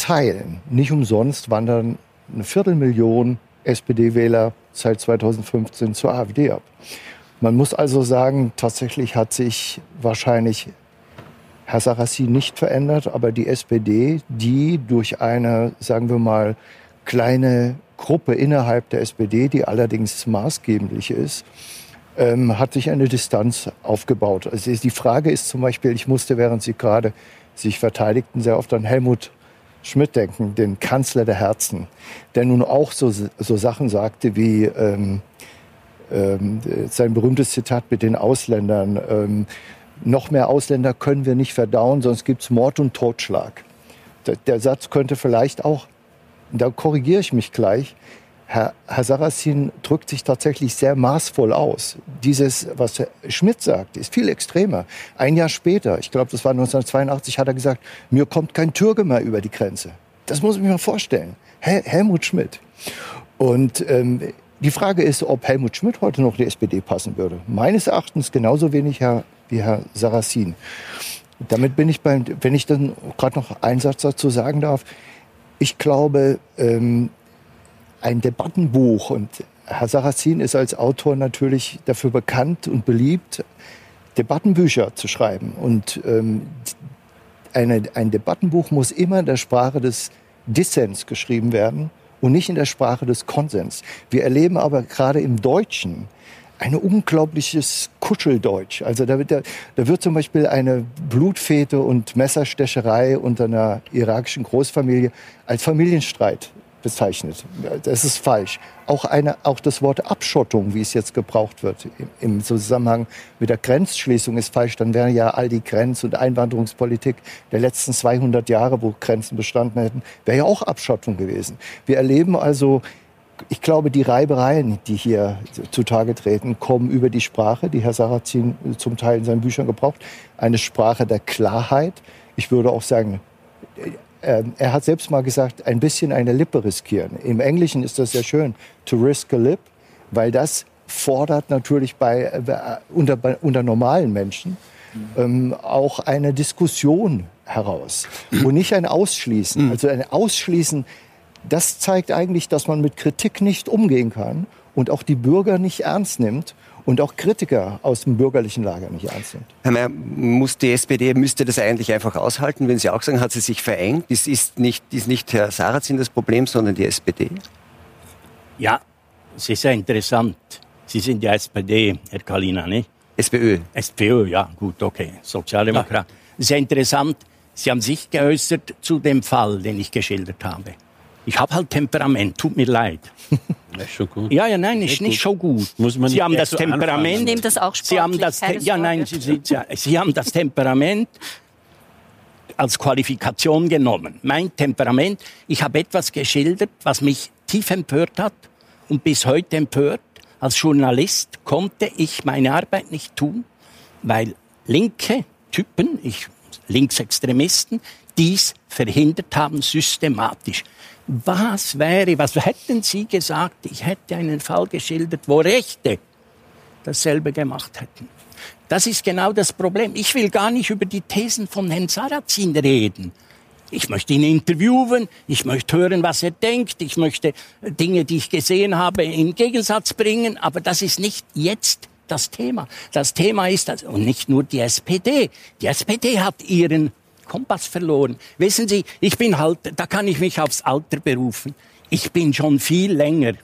teilen. Nicht umsonst wandern eine Viertelmillion SPD-Wähler seit 2015 zur AfD ab. Man muss also sagen, tatsächlich hat sich wahrscheinlich Herr Sarassi nicht verändert, aber die SPD, die durch eine, sagen wir mal, kleine Gruppe innerhalb der SPD, die allerdings maßgeblich ist, ähm, hat sich eine Distanz aufgebaut. Also die Frage ist zum Beispiel, ich musste, während Sie gerade sich verteidigten, sehr oft an Helmut Schmidt denken, den Kanzler der Herzen, der nun auch so, so Sachen sagte wie ähm, ähm, sein berühmtes Zitat mit den Ausländern. Ähm, noch mehr Ausländer können wir nicht verdauen, sonst gibt es Mord und Totschlag. Der, der Satz könnte vielleicht auch, da korrigiere ich mich gleich, Herr, Herr Sarrazin drückt sich tatsächlich sehr maßvoll aus. Dieses, was Herr Schmidt sagt, ist viel extremer. Ein Jahr später, ich glaube, das war 1982, hat er gesagt, mir kommt kein Türke mehr über die Grenze. Das muss ich mir mal vorstellen. Hel Helmut Schmidt. Und ähm, die Frage ist, ob Helmut Schmidt heute noch die SPD passen würde. Meines Erachtens genauso wenig Herr, wie Herr Sarrazin. Damit bin ich beim, wenn ich dann gerade noch einen Satz dazu sagen darf, ich glaube, ähm, ein Debattenbuch. Und Herr Sarrazin ist als Autor natürlich dafür bekannt und beliebt, Debattenbücher zu schreiben. Und ähm, eine, ein Debattenbuch muss immer in der Sprache des Dissens geschrieben werden und nicht in der Sprache des Konsens. Wir erleben aber gerade im Deutschen ein unglaubliches Kuscheldeutsch. Also da wird, da, da wird zum Beispiel eine Blutfete und Messerstecherei unter einer irakischen Großfamilie als Familienstreit bezeichnet. Das ist falsch. Auch, eine, auch das Wort Abschottung, wie es jetzt gebraucht wird, im Zusammenhang mit der Grenzschließung ist falsch. Dann wäre ja all die Grenz- und Einwanderungspolitik der letzten 200 Jahre, wo Grenzen bestanden hätten, wäre ja auch Abschottung gewesen. Wir erleben also ich glaube, die Reibereien, die hier zutage treten, kommen über die Sprache, die Herr Sarrazin zum Teil in seinen Büchern gebraucht. Eine Sprache der Klarheit. Ich würde auch sagen, ähm, er hat selbst mal gesagt, ein bisschen eine Lippe riskieren. Im Englischen ist das sehr schön, to risk a lip, weil das fordert natürlich bei, äh, unter, unter normalen Menschen ähm, auch eine Diskussion heraus und nicht ein Ausschließen. Mhm. Also ein Ausschließen, das zeigt eigentlich, dass man mit Kritik nicht umgehen kann und auch die Bürger nicht ernst nimmt und auch Kritiker aus dem bürgerlichen Lager nicht ernst nimmt. Herr Mayer, muss die SPD, müsste das eigentlich einfach aushalten, wenn Sie auch sagen, hat sie sich verengt? Das ist nicht, ist nicht Herr Sarrazin das Problem, sondern die SPD? Ja, es ist sehr interessant. Sie sind ja SPD, Herr Kalina, nicht? SPÖ. SPÖ, ja, gut, okay. Sozialdemokrat. Ja. Sehr interessant. Sie haben sich geäußert zu dem Fall, den ich geschildert habe. Ich habe halt Temperament, tut mir leid. Das ist schon gut. Ja, ja, nein, ist nicht schon gut. Muss man Sie haben das so Temperament. Ich nehme das auch Sie haben das, ja, nein, Sie, Sie, Sie haben das Temperament als Qualifikation genommen. Mein Temperament, ich habe etwas geschildert, was mich tief empört hat und bis heute empört. Als Journalist konnte ich meine Arbeit nicht tun, weil linke Typen, ich, Linksextremisten, dies verhindert haben systematisch. Was wäre, was hätten Sie gesagt? Ich hätte einen Fall geschildert, wo Rechte dasselbe gemacht hätten. Das ist genau das Problem. Ich will gar nicht über die Thesen von Herrn Sarrazin reden. Ich möchte ihn interviewen, ich möchte hören, was er denkt, ich möchte Dinge, die ich gesehen habe, in Gegensatz bringen, aber das ist nicht jetzt das Thema. Das Thema ist, und nicht nur die SPD. Die SPD hat ihren Kompass verloren. Wissen Sie, ich bin halt, da kann ich mich aufs Alter berufen. Ich bin schon viel länger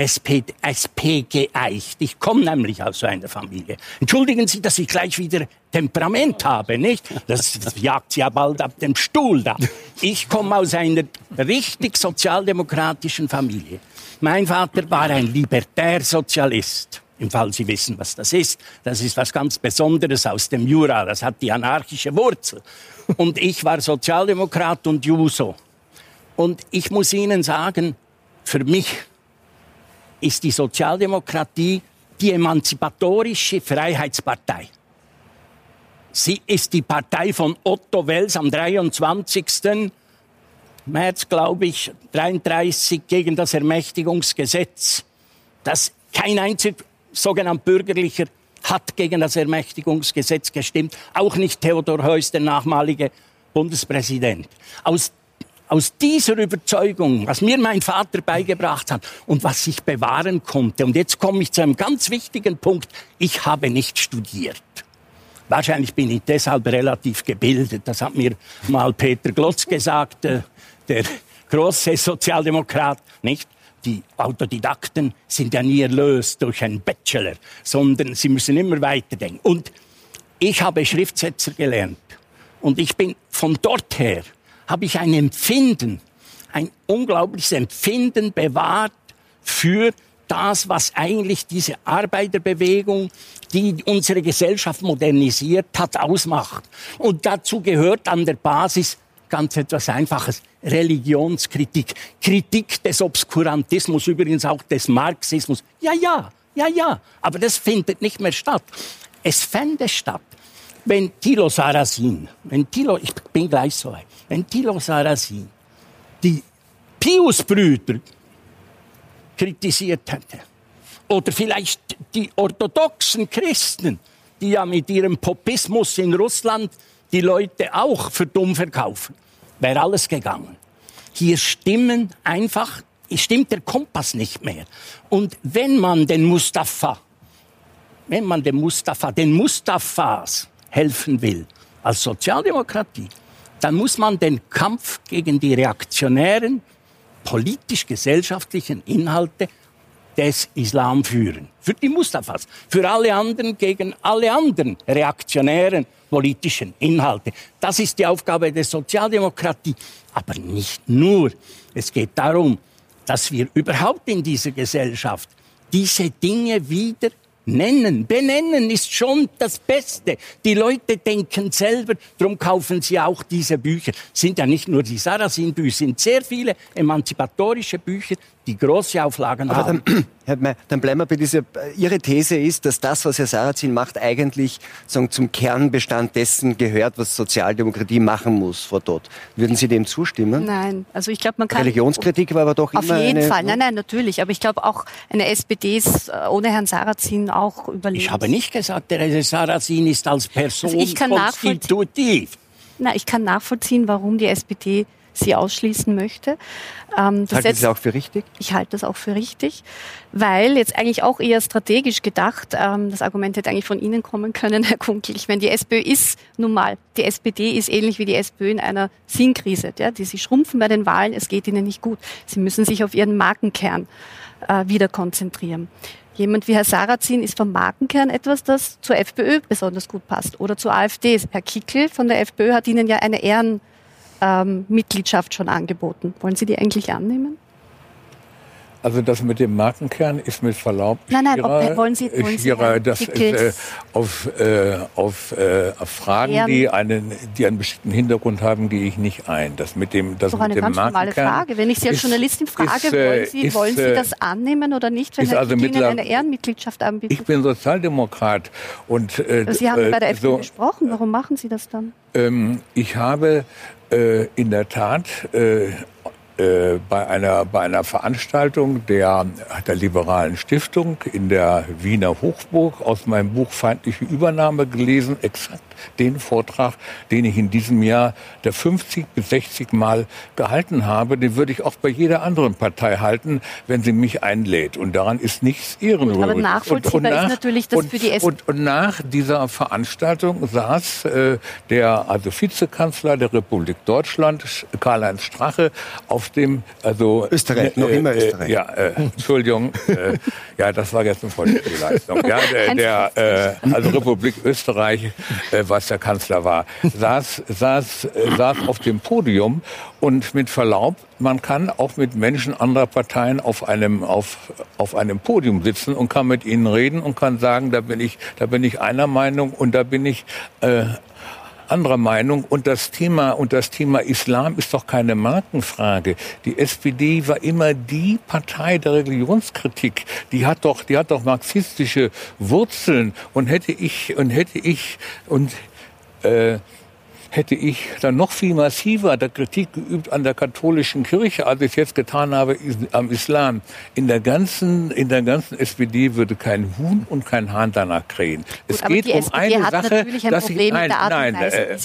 SP, SP geeicht. Ich komme nämlich aus so einer Familie. Entschuldigen Sie, dass ich gleich wieder Temperament habe, nicht? Das, jagt Sie ja bald ab dem Stuhl da. Ich komme aus einer richtig sozialdemokratischen Familie. Mein Vater war ein Libertärsozialist. Im Fall Sie wissen, was das ist. Das ist was ganz Besonderes aus dem Jura. Das hat die anarchische Wurzel. Und ich war Sozialdemokrat und Juso. Und ich muss Ihnen sagen, für mich ist die Sozialdemokratie die emanzipatorische Freiheitspartei. Sie ist die Partei von Otto Wels am 23. März, glaube ich, 33 gegen das Ermächtigungsgesetz, das kein einziger sogenannt bürgerlicher hat gegen das Ermächtigungsgesetz gestimmt, auch nicht Theodor Heuss, der nachmalige Bundespräsident. Aus, aus dieser Überzeugung, was mir mein Vater beigebracht hat und was ich bewahren konnte, und jetzt komme ich zu einem ganz wichtigen Punkt, ich habe nicht studiert. Wahrscheinlich bin ich deshalb relativ gebildet. Das hat mir mal Peter Glotz gesagt, äh, der große Sozialdemokrat, nicht? Die Autodidakten sind ja nie erlöst durch einen Bachelor, sondern sie müssen immer weiterdenken. Und ich habe Schriftsetzer gelernt. Und ich bin von dort her, habe ich ein Empfinden, ein unglaubliches Empfinden bewahrt für das, was eigentlich diese Arbeiterbewegung, die unsere Gesellschaft modernisiert hat, ausmacht. Und dazu gehört an der Basis ganz etwas Einfaches. Religionskritik, Kritik des Obskurantismus, übrigens auch des Marxismus. Ja, ja, ja, ja. Aber das findet nicht mehr statt. Es fände statt, wenn Thilo Sarrazin, wenn Thilo, ich bin gleich so weit, wenn Thilo Sarrazin die Pius-Brüder kritisiert hätte. Oder vielleicht die orthodoxen Christen, die ja mit ihrem Popismus in Russland die Leute auch für dumm verkaufen. Wäre alles gegangen. Hier stimmen einfach, stimmt der Kompass nicht mehr. Und wenn man den Mustafa, wenn man den Mustafa, den Mustafas helfen will, als Sozialdemokratie, dann muss man den Kampf gegen die reaktionären, politisch-gesellschaftlichen Inhalte des Islam führen. Für die Mustafas, für alle anderen gegen alle anderen reaktionären politischen Inhalte. Das ist die Aufgabe der Sozialdemokratie. Aber nicht nur. Es geht darum, dass wir überhaupt in dieser Gesellschaft diese Dinge wieder nennen. Benennen ist schon das Beste. Die Leute denken selber, darum kaufen sie auch diese Bücher. Sind ja nicht nur die Sarrazin-Bücher, sind sehr viele emanzipatorische Bücher, die große Auflagen Aber haben. dann, Herr May, dann bleiben wir bei dieser, Ihre These ist, dass das, was Herr Sarrazin macht, eigentlich sagen, zum Kernbestand dessen gehört, was Sozialdemokratie machen muss, Frau Todt. Würden Sie dem zustimmen? Nein, also ich glaube, man kann... Religionskritik war aber doch Auf immer jeden eine, Fall, nein, nein, natürlich. Aber ich glaube auch, eine SPD ist äh, ohne Herrn Sarrazin auch überlegt. Ich habe nicht gesagt, der Herr Sarrazin ist als Person Also ich kann konstitutiv. Na, ich kann nachvollziehen, warum die SPD sie ausschließen möchte. Ähm, das Halten Sie auch für richtig? Ich halte das auch für richtig, weil jetzt eigentlich auch eher strategisch gedacht, ähm, das Argument hätte eigentlich von Ihnen kommen können, Herr Kunkel. Ich meine, die SPÖ ist nun mal, die SPD ist ähnlich wie die SPÖ in einer Sinnkrise. Ja? Die, sie schrumpfen bei den Wahlen, es geht ihnen nicht gut. Sie müssen sich auf ihren Markenkern äh, wieder konzentrieren. Jemand wie Herr Sarrazin ist vom Markenkern etwas, das zur FPÖ besonders gut passt oder zur AfD. Herr Kickel von der FPÖ hat Ihnen ja eine Ehren ähm, Mitgliedschaft schon angeboten. Wollen Sie die eigentlich annehmen? Also das mit dem Markenkern ist mit Verlaub Nein, nein, ob- wollen Sie- wollen Sie das ist, äh, auf, äh, auf, äh, auf Fragen, Ehren- die einen, die einen bestimmten Hintergrund haben, gehe ich nicht ein. Das mit dem, das doch mit eine dem ganz normale Frage. Wenn ich Sie als ist- Journalistin frage, ist, äh, wollen, Sie, ist, wollen Sie äh, das annehmen oder nicht, wenn Herr also Ihnen eine Ehrenmitgliedschaft anbietet? Ich bin Sozialdemokrat und äh, Sie haben äh, bei der FPÖ so, gesprochen. Warum machen Sie das dann? ähm, ich habe äh, in der Tat äh, äh, bei einer bei einer Veranstaltung der der liberalen Stiftung in der Wiener Hochburg aus meinem Buch Feindliche Übernahme gelesen, exakt den Vortrag, den ich in diesem Jahr der 50 bis 60 Mal gehalten habe, den würde ich auch bei jeder anderen Partei halten, wenn sie mich einlädt. Und daran ist nichts ehrenrührig. aber nachvollziehbar ist natürlich, dass und, für die S- und, und nach dieser Veranstaltung saß äh, der also Vizekanzler der Republik Deutschland, Sch- Karl-Heinz Strache, auf dem also Österreich, noch immer Österreich. Äh, ja, äh, Entschuldigung, äh, ja, das war jetzt eine volle Leistung. Ja, der, der äh, also Republik Österreich, äh, was der Kanzler war, saß saß äh, saß auf dem Podium und mit Verlaub, man kann auch mit Menschen anderer Parteien auf einem auf auf einem Podium sitzen und kann mit ihnen reden und kann sagen, da bin ich da bin ich einer Meinung und da bin ich äh, anderer Meinung und das Thema und das Thema Islam ist doch keine Markenfrage. Die SPD war immer die Partei der Religionskritik. Die hat doch, die hat doch marxistische Wurzeln und hätte ich und hätte ich und äh, hätte ich dann noch viel massiver der Kritik geübt an der katholischen Kirche, als ich es jetzt getan habe am Islam. In der ganzen, in der ganzen SPD würde kein Huhn und kein Hahn danach krähen. es geht um SPD eine Sache, natürlich ein dass Problem ich, nein, nein, Weise, äh.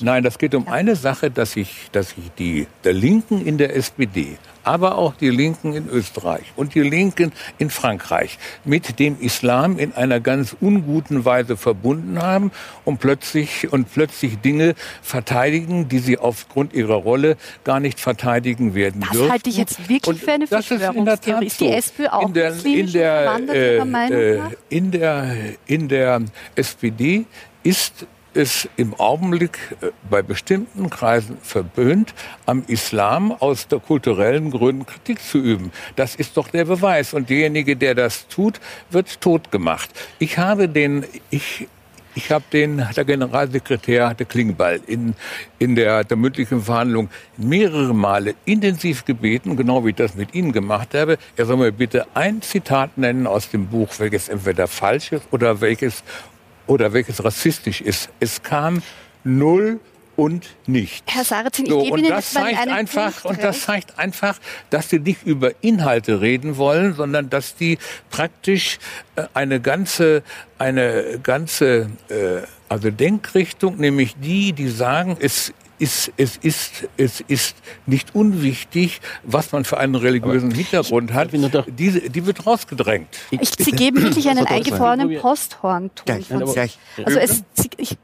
Nein, das geht um eine Sache, dass ich, dass ich die der Linken in der SPD, aber auch die Linken in Österreich und die Linken in Frankreich mit dem Islam in einer ganz unguten Weise verbunden haben und plötzlich und plötzlich Dinge verteidigen, die sie aufgrund ihrer Rolle gar nicht verteidigen werden Das dürfen. halte ich jetzt wirklich Und für eine das ist Verschwörungstheorie. Ist die so. SPÖ auch in der, in der, äh, äh, in der in der SPD ist es im Augenblick äh, bei bestimmten Kreisen verböhnt, am Islam aus der kulturellen Gründen Kritik zu üben. Das ist doch der Beweis. Und derjenige, der das tut, wird tot gemacht. Ich habe den, ich, ich habe den, der Generalsekretär, der Klingbeil, in, in der, der mündlichen Verhandlung mehrere Male intensiv gebeten, genau wie ich das mit Ihnen gemacht habe, er soll mir bitte ein Zitat nennen aus dem Buch, welches entweder falsch ist oder welches oder welches rassistisch ist. Es kam null und nichts. Herr Sarrazin, ich So, gebe Ihnen das mal zeigt einfach Punkt und das zeigt einfach, dass sie nicht über Inhalte reden wollen, sondern dass die praktisch äh, eine ganze eine ganze äh, also Denkrichtung, nämlich die, die sagen, es ist, es ist, es ist nicht unwichtig, was man für einen religiösen Hintergrund hat. Diese, die wird rausgedrängt. Ich, Sie geben wirklich einen eingefrorenen. Posthornton Gleich, von. Also es, ich,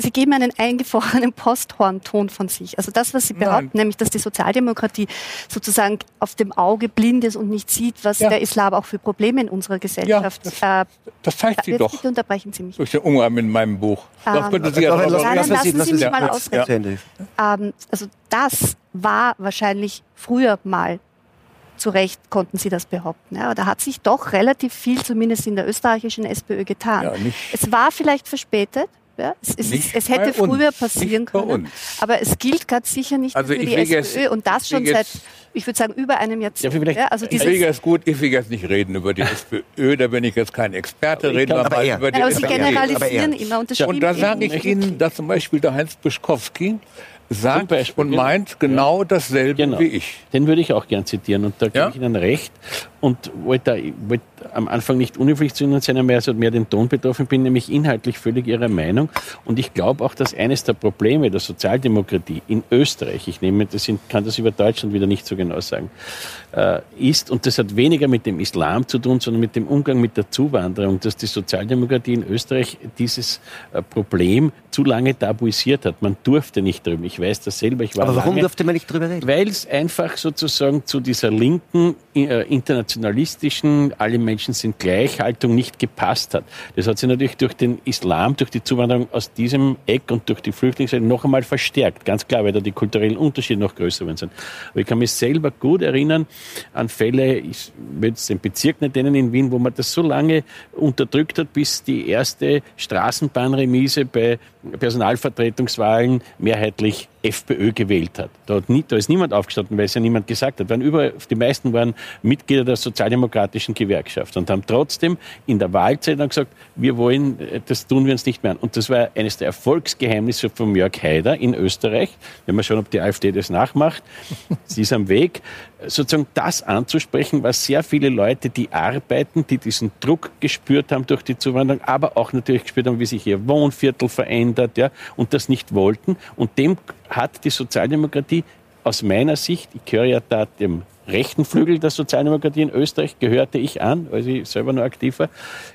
Sie geben einen eingefrorenen Posthornton von sich. Also das, was Sie behaupten, nämlich, dass die Sozialdemokratie sozusagen auf dem Auge blind ist und nicht sieht, was Ja. der Islam auch für Probleme in unserer Gesellschaft. das- äh, Das zeigt sie jetzt doch bitte unterbrechen Sie mich. durch den Umgang mit meinem Buch. Das Ähm, könnte sie ja Aber drauf lassen- Nein, lassen nein, Sie- lassen Sie mich Sie- mal ja, ausreden. Zu Ende. Ähm, also das war wahrscheinlich früher mal zu Recht konnten sie das behaupten. Ja, da hat sich doch relativ viel, zumindest in der österreichischen SPÖ, getan. Ja, es war vielleicht verspätet. Ja, es, es, ist, es, hätte früher passieren können, aber es gilt ganz sicher nicht also für die SPÖ jetzt, und das schon seit, ich würde sagen, über einem Jahrzehnt. Ja, ja, also ich will jetzt gut, ich will jetzt nicht reden über die SPÖ, da bin ich jetzt kein Experte, reden wir mal über die aber Sie generalisieren immer und Und da sage ich Ihnen, dass zum Beispiel der Heinz Bischkowski sagt und meint genau dasselbe genau. wie ich. Den würde ich auch gern zitieren und da gebe ja? ich Ihnen recht und wollte, wollte am Anfang nicht unhöflich zu Ihnen sein, aber also mehr den Ton betroffen bin, nämlich inhaltlich völlig Ihrer Meinung. Und ich glaube auch, dass eines der Probleme der Sozialdemokratie in Österreich, ich nehme das in, kann das über Deutschland wieder nicht so genau sagen, äh, ist, und das hat weniger mit dem Islam zu tun, sondern mit dem Umgang mit der Zuwanderung, dass die Sozialdemokratie in Österreich dieses äh, Problem zu lange tabuisiert hat. Man durfte nicht drüber. Ich weiß das selber. Ich war Aber warum lange, durfte man nicht drüber reden? Weil es einfach sozusagen zu dieser linken, äh, internationalistischen, alle Menschen sind gleich Haltung nicht gepasst hat. Das hat sich natürlich durch den Islam, durch die Zuwanderung aus diesem Eck und durch die Flüchtlinge noch einmal verstärkt. Ganz klar, weil da die kulturellen Unterschiede noch größer sind. Aber ich kann mich selber gut erinnern an Fälle, ich will jetzt den Bezirk nicht nennen in Wien, wo man das so lange unterdrückt hat, bis die erste Straßenbahnremise bei Personalvertretungswahlen mehrheitlich FPÖ gewählt hat. Da, hat nie, da ist niemand aufgestanden, weil es ja niemand gesagt hat. Waren über, die meisten waren Mitglieder der sozialdemokratischen Gewerkschaft und haben trotzdem in der Wahlzeit dann gesagt, wir wollen, das tun wir uns nicht mehr an. Und das war eines der Erfolgsgeheimnisse von Jörg Haider in Österreich. Wenn man schauen, ob die AfD das nachmacht. Sie ist am Weg sozusagen das anzusprechen, was sehr viele Leute, die arbeiten, die diesen Druck gespürt haben durch die Zuwanderung, aber auch natürlich gespürt haben, wie sich ihr Wohnviertel verändert, ja, und das nicht wollten. Und dem hat die Sozialdemokratie aus meiner Sicht, ich gehöre ja da dem rechten Flügel der Sozialdemokratie in Österreich gehörte ich an, als ich selber noch aktiv war,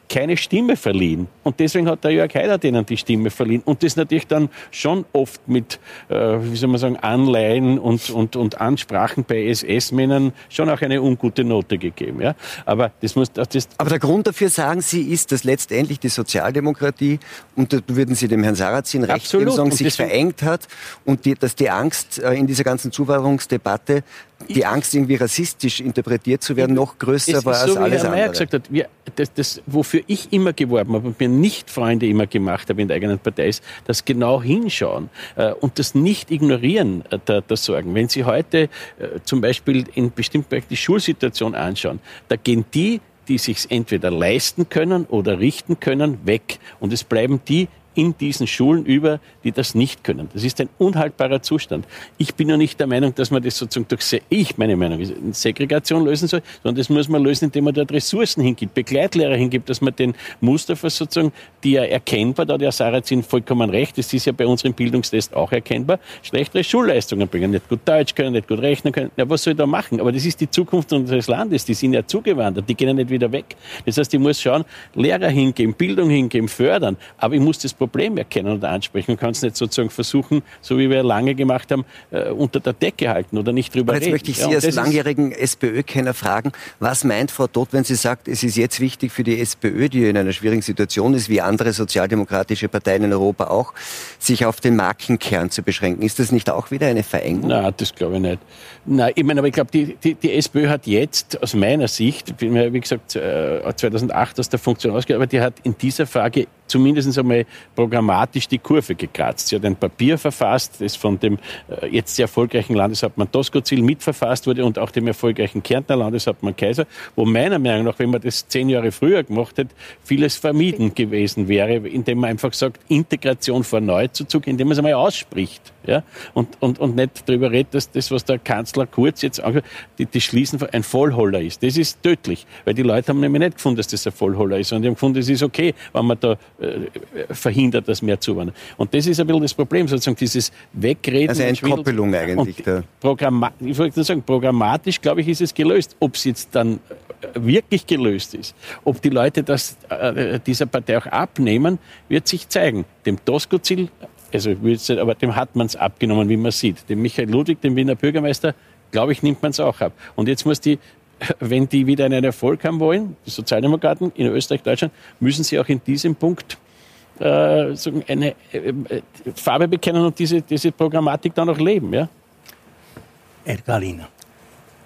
keine Stimme verliehen. Und deswegen hat der Jörg Haider denen die Stimme verliehen. Und das natürlich dann schon oft mit, äh, wie soll man sagen, Anleihen und, und, und Ansprachen bei SS-Männern schon auch eine ungute Note gegeben. Ja? Aber das muss, das Aber der Grund dafür, sagen Sie, ist, dass letztendlich die Sozialdemokratie, und da würden Sie dem Herrn Sarrazin recht geben, sagen, sich verengt hat und die, dass die Angst äh, in dieser ganzen Zuwanderungsdebatte die Angst, irgendwie rassistisch interpretiert zu werden, noch größer war als so, alles wie Herr Mayer gesagt hat, wir, das, das, wofür ich immer geworben habe und mir nicht Freunde immer gemacht habe in der eigenen Partei, ist das genau hinschauen äh, und das nicht ignorieren äh, der, der Sorgen. Wenn Sie heute äh, zum Beispiel in bestimmten Bereichen die Schulsituation anschauen, da gehen die die sich entweder leisten können oder richten können, weg. Und es bleiben die, in diesen Schulen über, die das nicht können. Das ist ein unhaltbarer Zustand. Ich bin ja nicht der Meinung, dass man das sozusagen durch, ich meine Meinung Segregation lösen soll, sondern das muss man lösen, indem man dort Ressourcen hingibt, Begleitlehrer hingibt, dass man den Mustafa sozusagen, die ja erkennbar, da hat ja Sarazin vollkommen recht, das ist ja bei unserem Bildungstest auch erkennbar, schlechtere Schulleistungen bringen, nicht gut Deutsch können, nicht gut rechnen können. Ja, was soll ich da machen? Aber das ist die Zukunft unseres Landes, die sind ja zugewandert, die gehen ja nicht wieder weg. Das heißt, ich muss schauen, Lehrer hingeben, Bildung hingeben, fördern, aber ich muss das Problem erkennen und ansprechen und kann es nicht sozusagen versuchen, so wie wir lange gemacht haben, äh, unter der Decke halten oder nicht drüber jetzt reden. Jetzt möchte ich Sie ja, als langjährigen SPÖ-Kenner fragen, was meint Frau Todt, wenn sie sagt, es ist jetzt wichtig für die SPÖ, die in einer schwierigen Situation ist, wie andere sozialdemokratische Parteien in Europa auch, sich auf den Markenkern zu beschränken. Ist das nicht auch wieder eine Verengung? Nein, das glaube ich nicht. Nein, ich meine, aber ich glaube, die, die, die SPÖ hat jetzt aus meiner Sicht, wie gesagt, 2008 äh, aus der Funktion ausgegangen, aber die hat in dieser Frage zumindest einmal programmatisch die Kurve gekratzt. Sie hat ein Papier verfasst, das von dem äh, jetzt sehr erfolgreichen Landeshauptmann Doskozil mitverfasst wurde und auch dem erfolgreichen Kärntner Landeshauptmann Kaiser, wo meiner Meinung nach, wenn man das zehn Jahre früher gemacht hätte, vieles vermieden gewesen wäre, indem man einfach sagt, Integration vor Neuzuzug, indem man es einmal ausspricht. Ja? Und, und, und nicht darüber redet, dass das, was der Kanzler Kurz jetzt angesprochen die, die Schließen ein Vollholler ist. Das ist tödlich, weil die Leute haben nämlich nicht gefunden, dass das ein Vollholler ist, sondern die haben gefunden, es ist okay, wenn man da äh, verhindert, dass mehr zuwandern. Und das ist ein bisschen das Problem, sozusagen dieses Wegreden. Also eine Entkoppelung eigentlich. Programma ich wollte sagen, programmatisch, glaube ich, ist es gelöst. Ob es jetzt dann äh, wirklich gelöst ist, ob die Leute das äh, dieser Partei auch abnehmen, wird sich zeigen. Dem Tosco-Ziel, also aber dem hat man es abgenommen, wie man sieht. Dem Michael Ludwig, dem Wiener Bürgermeister, glaube ich, nimmt man es auch ab. Und jetzt muss die wenn die wieder einen Erfolg haben wollen, die Sozialdemokraten in Österreich, Deutschland, müssen sie auch in diesem Punkt äh, eine äh, Farbe bekennen und diese, diese Programmatik dann auch leben. Ja? Herr Galina,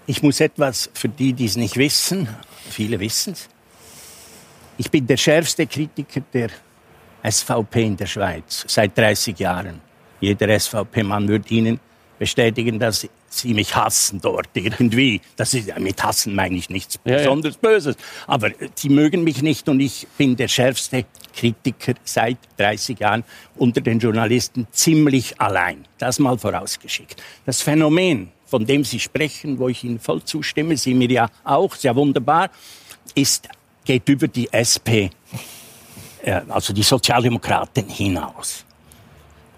Ich muss etwas für die, die es nicht wissen, viele wissen es. Ich bin der schärfste Kritiker der SVP in der Schweiz seit 30 Jahren. Jeder SVP-Mann würde Ihnen bestätigen, dass sie mich hassen dort irgendwie. Das ist, mit hassen meine ich nichts Ja, ja. besonders Böses. Aber sie mögen mich nicht und ich bin der schärfste Kritiker seit 30 Jahren unter den Journalisten ziemlich allein. Das mal vorausgeschickt. Das Phänomen, von dem Sie sprechen, wo ich Ihnen voll zustimme, Sie mir ja auch, sehr wunderbar, ist, geht über die SP, äh, also die Sozialdemokraten hinaus.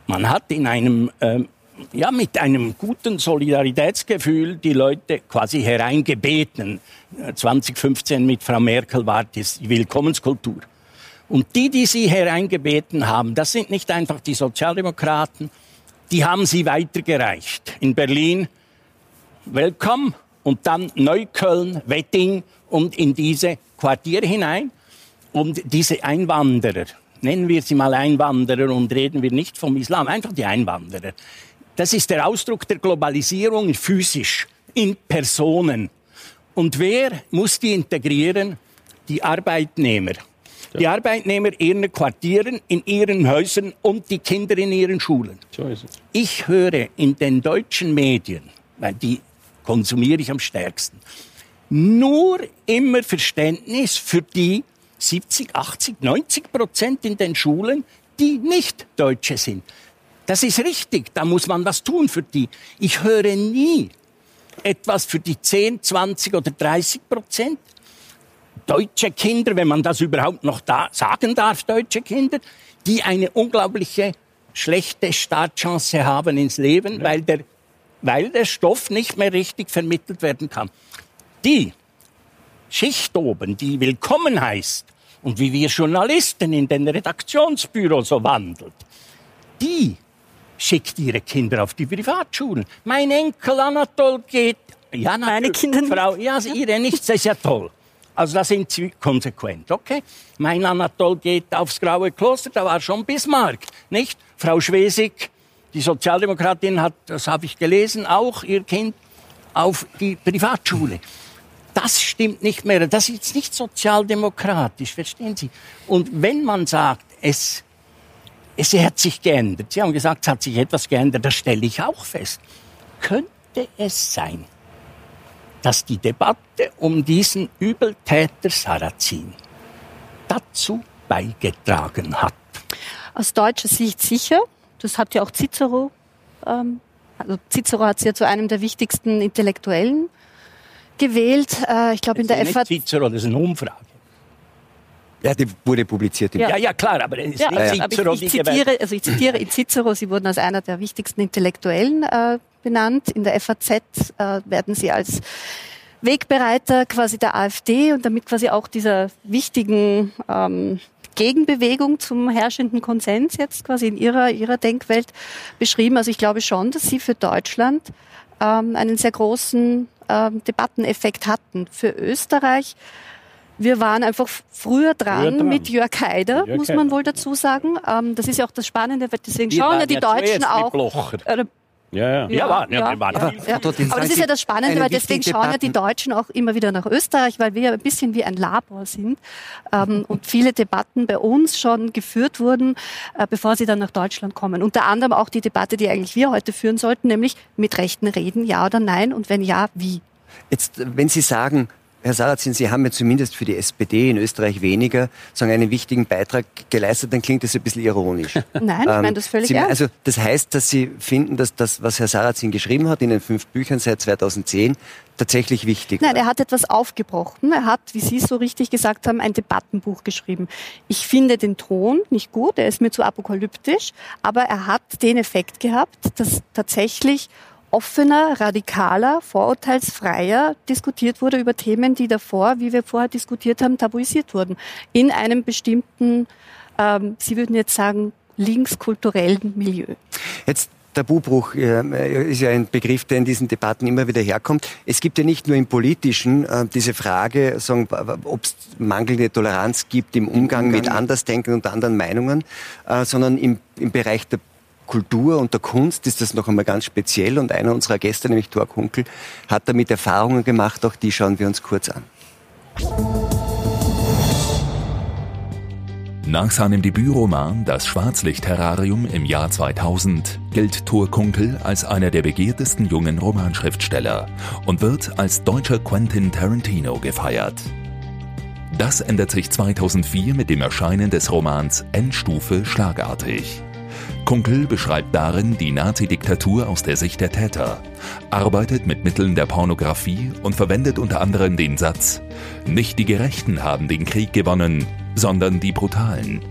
Man hat in einem, ähm, ja, mit einem guten Solidaritätsgefühl die Leute quasi hereingebeten. Äh, 2015 mit Frau Merkel war das die Willkommenskultur. Und die, die sie hereingebeten haben, das sind nicht einfach die Sozialdemokraten, die haben sie weitergereicht. In Berlin, Welcome und dann Neukölln, Wedding und in diese Quartiere hinein. Und diese Einwanderer, nennen wir sie mal Einwanderer und reden wir nicht vom Islam, einfach die Einwanderer. Das ist der Ausdruck der Globalisierung physisch, in Personen. Und wer muss die integrieren? Die Arbeitnehmer. Die Arbeitnehmer in ihren Quartieren, in ihren Häusern und die Kinder in ihren Schulen. So ist es. Ich höre in den deutschen Medien, weil die konsumiere ich am stärksten, nur immer Verständnis für die 70, 80, 90 Prozent in den Schulen, die nicht Deutsche sind. Das ist richtig, da muss man was tun für die. Ich höre nie etwas für die 10, 20 oder 30 Prozent. Deutsche Kinder, wenn man das überhaupt noch da sagen darf, deutsche Kinder, die eine unglaubliche schlechte Startchance haben ins Leben, weil, der, weil der Stoff nicht mehr richtig vermittelt werden kann. Die Schicht oben, die willkommen heißt und wie wir Journalisten in den Redaktionsbüros so wandelt, die schickt ihre Kinder auf die Privatschulen. Mein Enkel Anatol geht, ja, Meine Kinder nicht. Frau, ja, ihre nicht, das ist ja toll. Also da sind sie konsequent, okay? Mein Anatol geht aufs Graue Kloster, da war schon Bismarck, nicht? Frau Schwesig, die Sozialdemokratin hat, das habe ich gelesen, auch ihr Kind auf die Privatschule. Das stimmt nicht mehr. Das ist nicht sozialdemokratisch, verstehen Sie? Und wenn man sagt, es, es hat sich geändert, Sie haben gesagt, es hat sich etwas geändert, das stelle ich auch fest. Könnte es sein, dass die Debatte um diesen Übeltäter Sarrazin dazu beigetragen hat? Aus deutscher Sicht sicher. Das hat ja auch Cicero. Ähm, also Cicero hat sie ja zu einem der wichtigsten Intellektuellen gewählt. Äh, ich glaube in der Das ist FAZ. nicht Cicero, das ist eine Umfrage. Ja, die wurde publiziert Ja. Ja, ja, klar, aber es ist Ja, nicht aber Cicero, ich, ich, zitiere, also ich zitiere in Cicero, Sie wurden als einer der wichtigsten Intellektuellen äh, benannt. In der FAZ äh, werden Sie als Wegbereiter quasi der AfD und damit quasi auch dieser wichtigen ähm, Gegenbewegung zum herrschenden Konsens jetzt quasi in ihrer, ihrer Denkwelt beschrieben. Also ich glaube schon, dass Sie für Deutschland ähm, einen sehr großen ähm, Debatteneffekt hatten. Für Österreich wir waren einfach früher dran, Früher dran. mit Jörg Haider, Jörg muss man wohl dazu sagen. Ähm, das ist ja auch das Spannende, weil deswegen Wir schauen ja die Deutschen auch. Äh, Ja, ja. Ja, waren, ja, wir waren ja, viel ja. Aber das ist ja das Spannende, weil deswegen schauen ja die Deutschen auch immer wieder nach Österreich, weil wir ja ein bisschen wie ein Labor sind ähm, und viele Debatten bei uns schon geführt wurden, äh, bevor sie dann nach Deutschland kommen. Unter anderem auch die Debatte, die eigentlich wir heute führen sollten, nämlich mit Rechten reden, ja oder nein und wenn ja, wie. Jetzt, wenn Sie sagen, Herr Sarrazin, Sie haben ja zumindest für die SPD in Österreich weniger sagen, einen wichtigen Beitrag geleistet, dann klingt das ein bisschen ironisch. Nein, ich meine das völlig Sie, ernst. Also das heißt, dass Sie finden, dass das, was Herr Sarrazin geschrieben hat in den fünf Büchern seit 2010, tatsächlich wichtig Nein, war. er hat etwas aufgebrochen. Er hat, wie Sie so richtig gesagt haben, ein Debattenbuch geschrieben. Ich finde den Ton nicht gut, er ist mir zu apokalyptisch, aber er hat den Effekt gehabt, dass tatsächlich offener, radikaler, vorurteilsfreier diskutiert wurde über Themen, die davor, wie wir vorher diskutiert haben, tabuisiert wurden. In einem bestimmten, ähm, Sie würden jetzt sagen, linkskulturellen Milieu. Jetzt Tabubruch äh, ist ja ein Begriff, der in diesen Debatten immer wieder herkommt. Es gibt ja nicht nur im Politischen äh, diese Frage, ob es mangelnde Toleranz gibt im Umgang mit Andersdenken und anderen Meinungen, äh, sondern im, im Bereich der Kultur und der Kunst ist das noch einmal ganz speziell und einer unserer Gäste, nämlich Thor Kunkel, hat damit Erfahrungen gemacht, auch die schauen wir uns kurz an. Nach seinem Debütroman Das Schwarzlicht-Terrarium im Jahr 2000 gilt Thor Kunkel als einer der begehrtesten jungen Romanschriftsteller und wird als deutscher Quentin Tarantino gefeiert. Das ändert sich 2004 mit dem Erscheinen des Romans Endstufe schlagartig. Kunkel beschreibt darin die Nazi-Diktatur aus der Sicht der Täter, arbeitet mit Mitteln der Pornografie und verwendet unter anderem den Satz, nicht die Gerechten haben den Krieg gewonnen, sondern die Brutalen.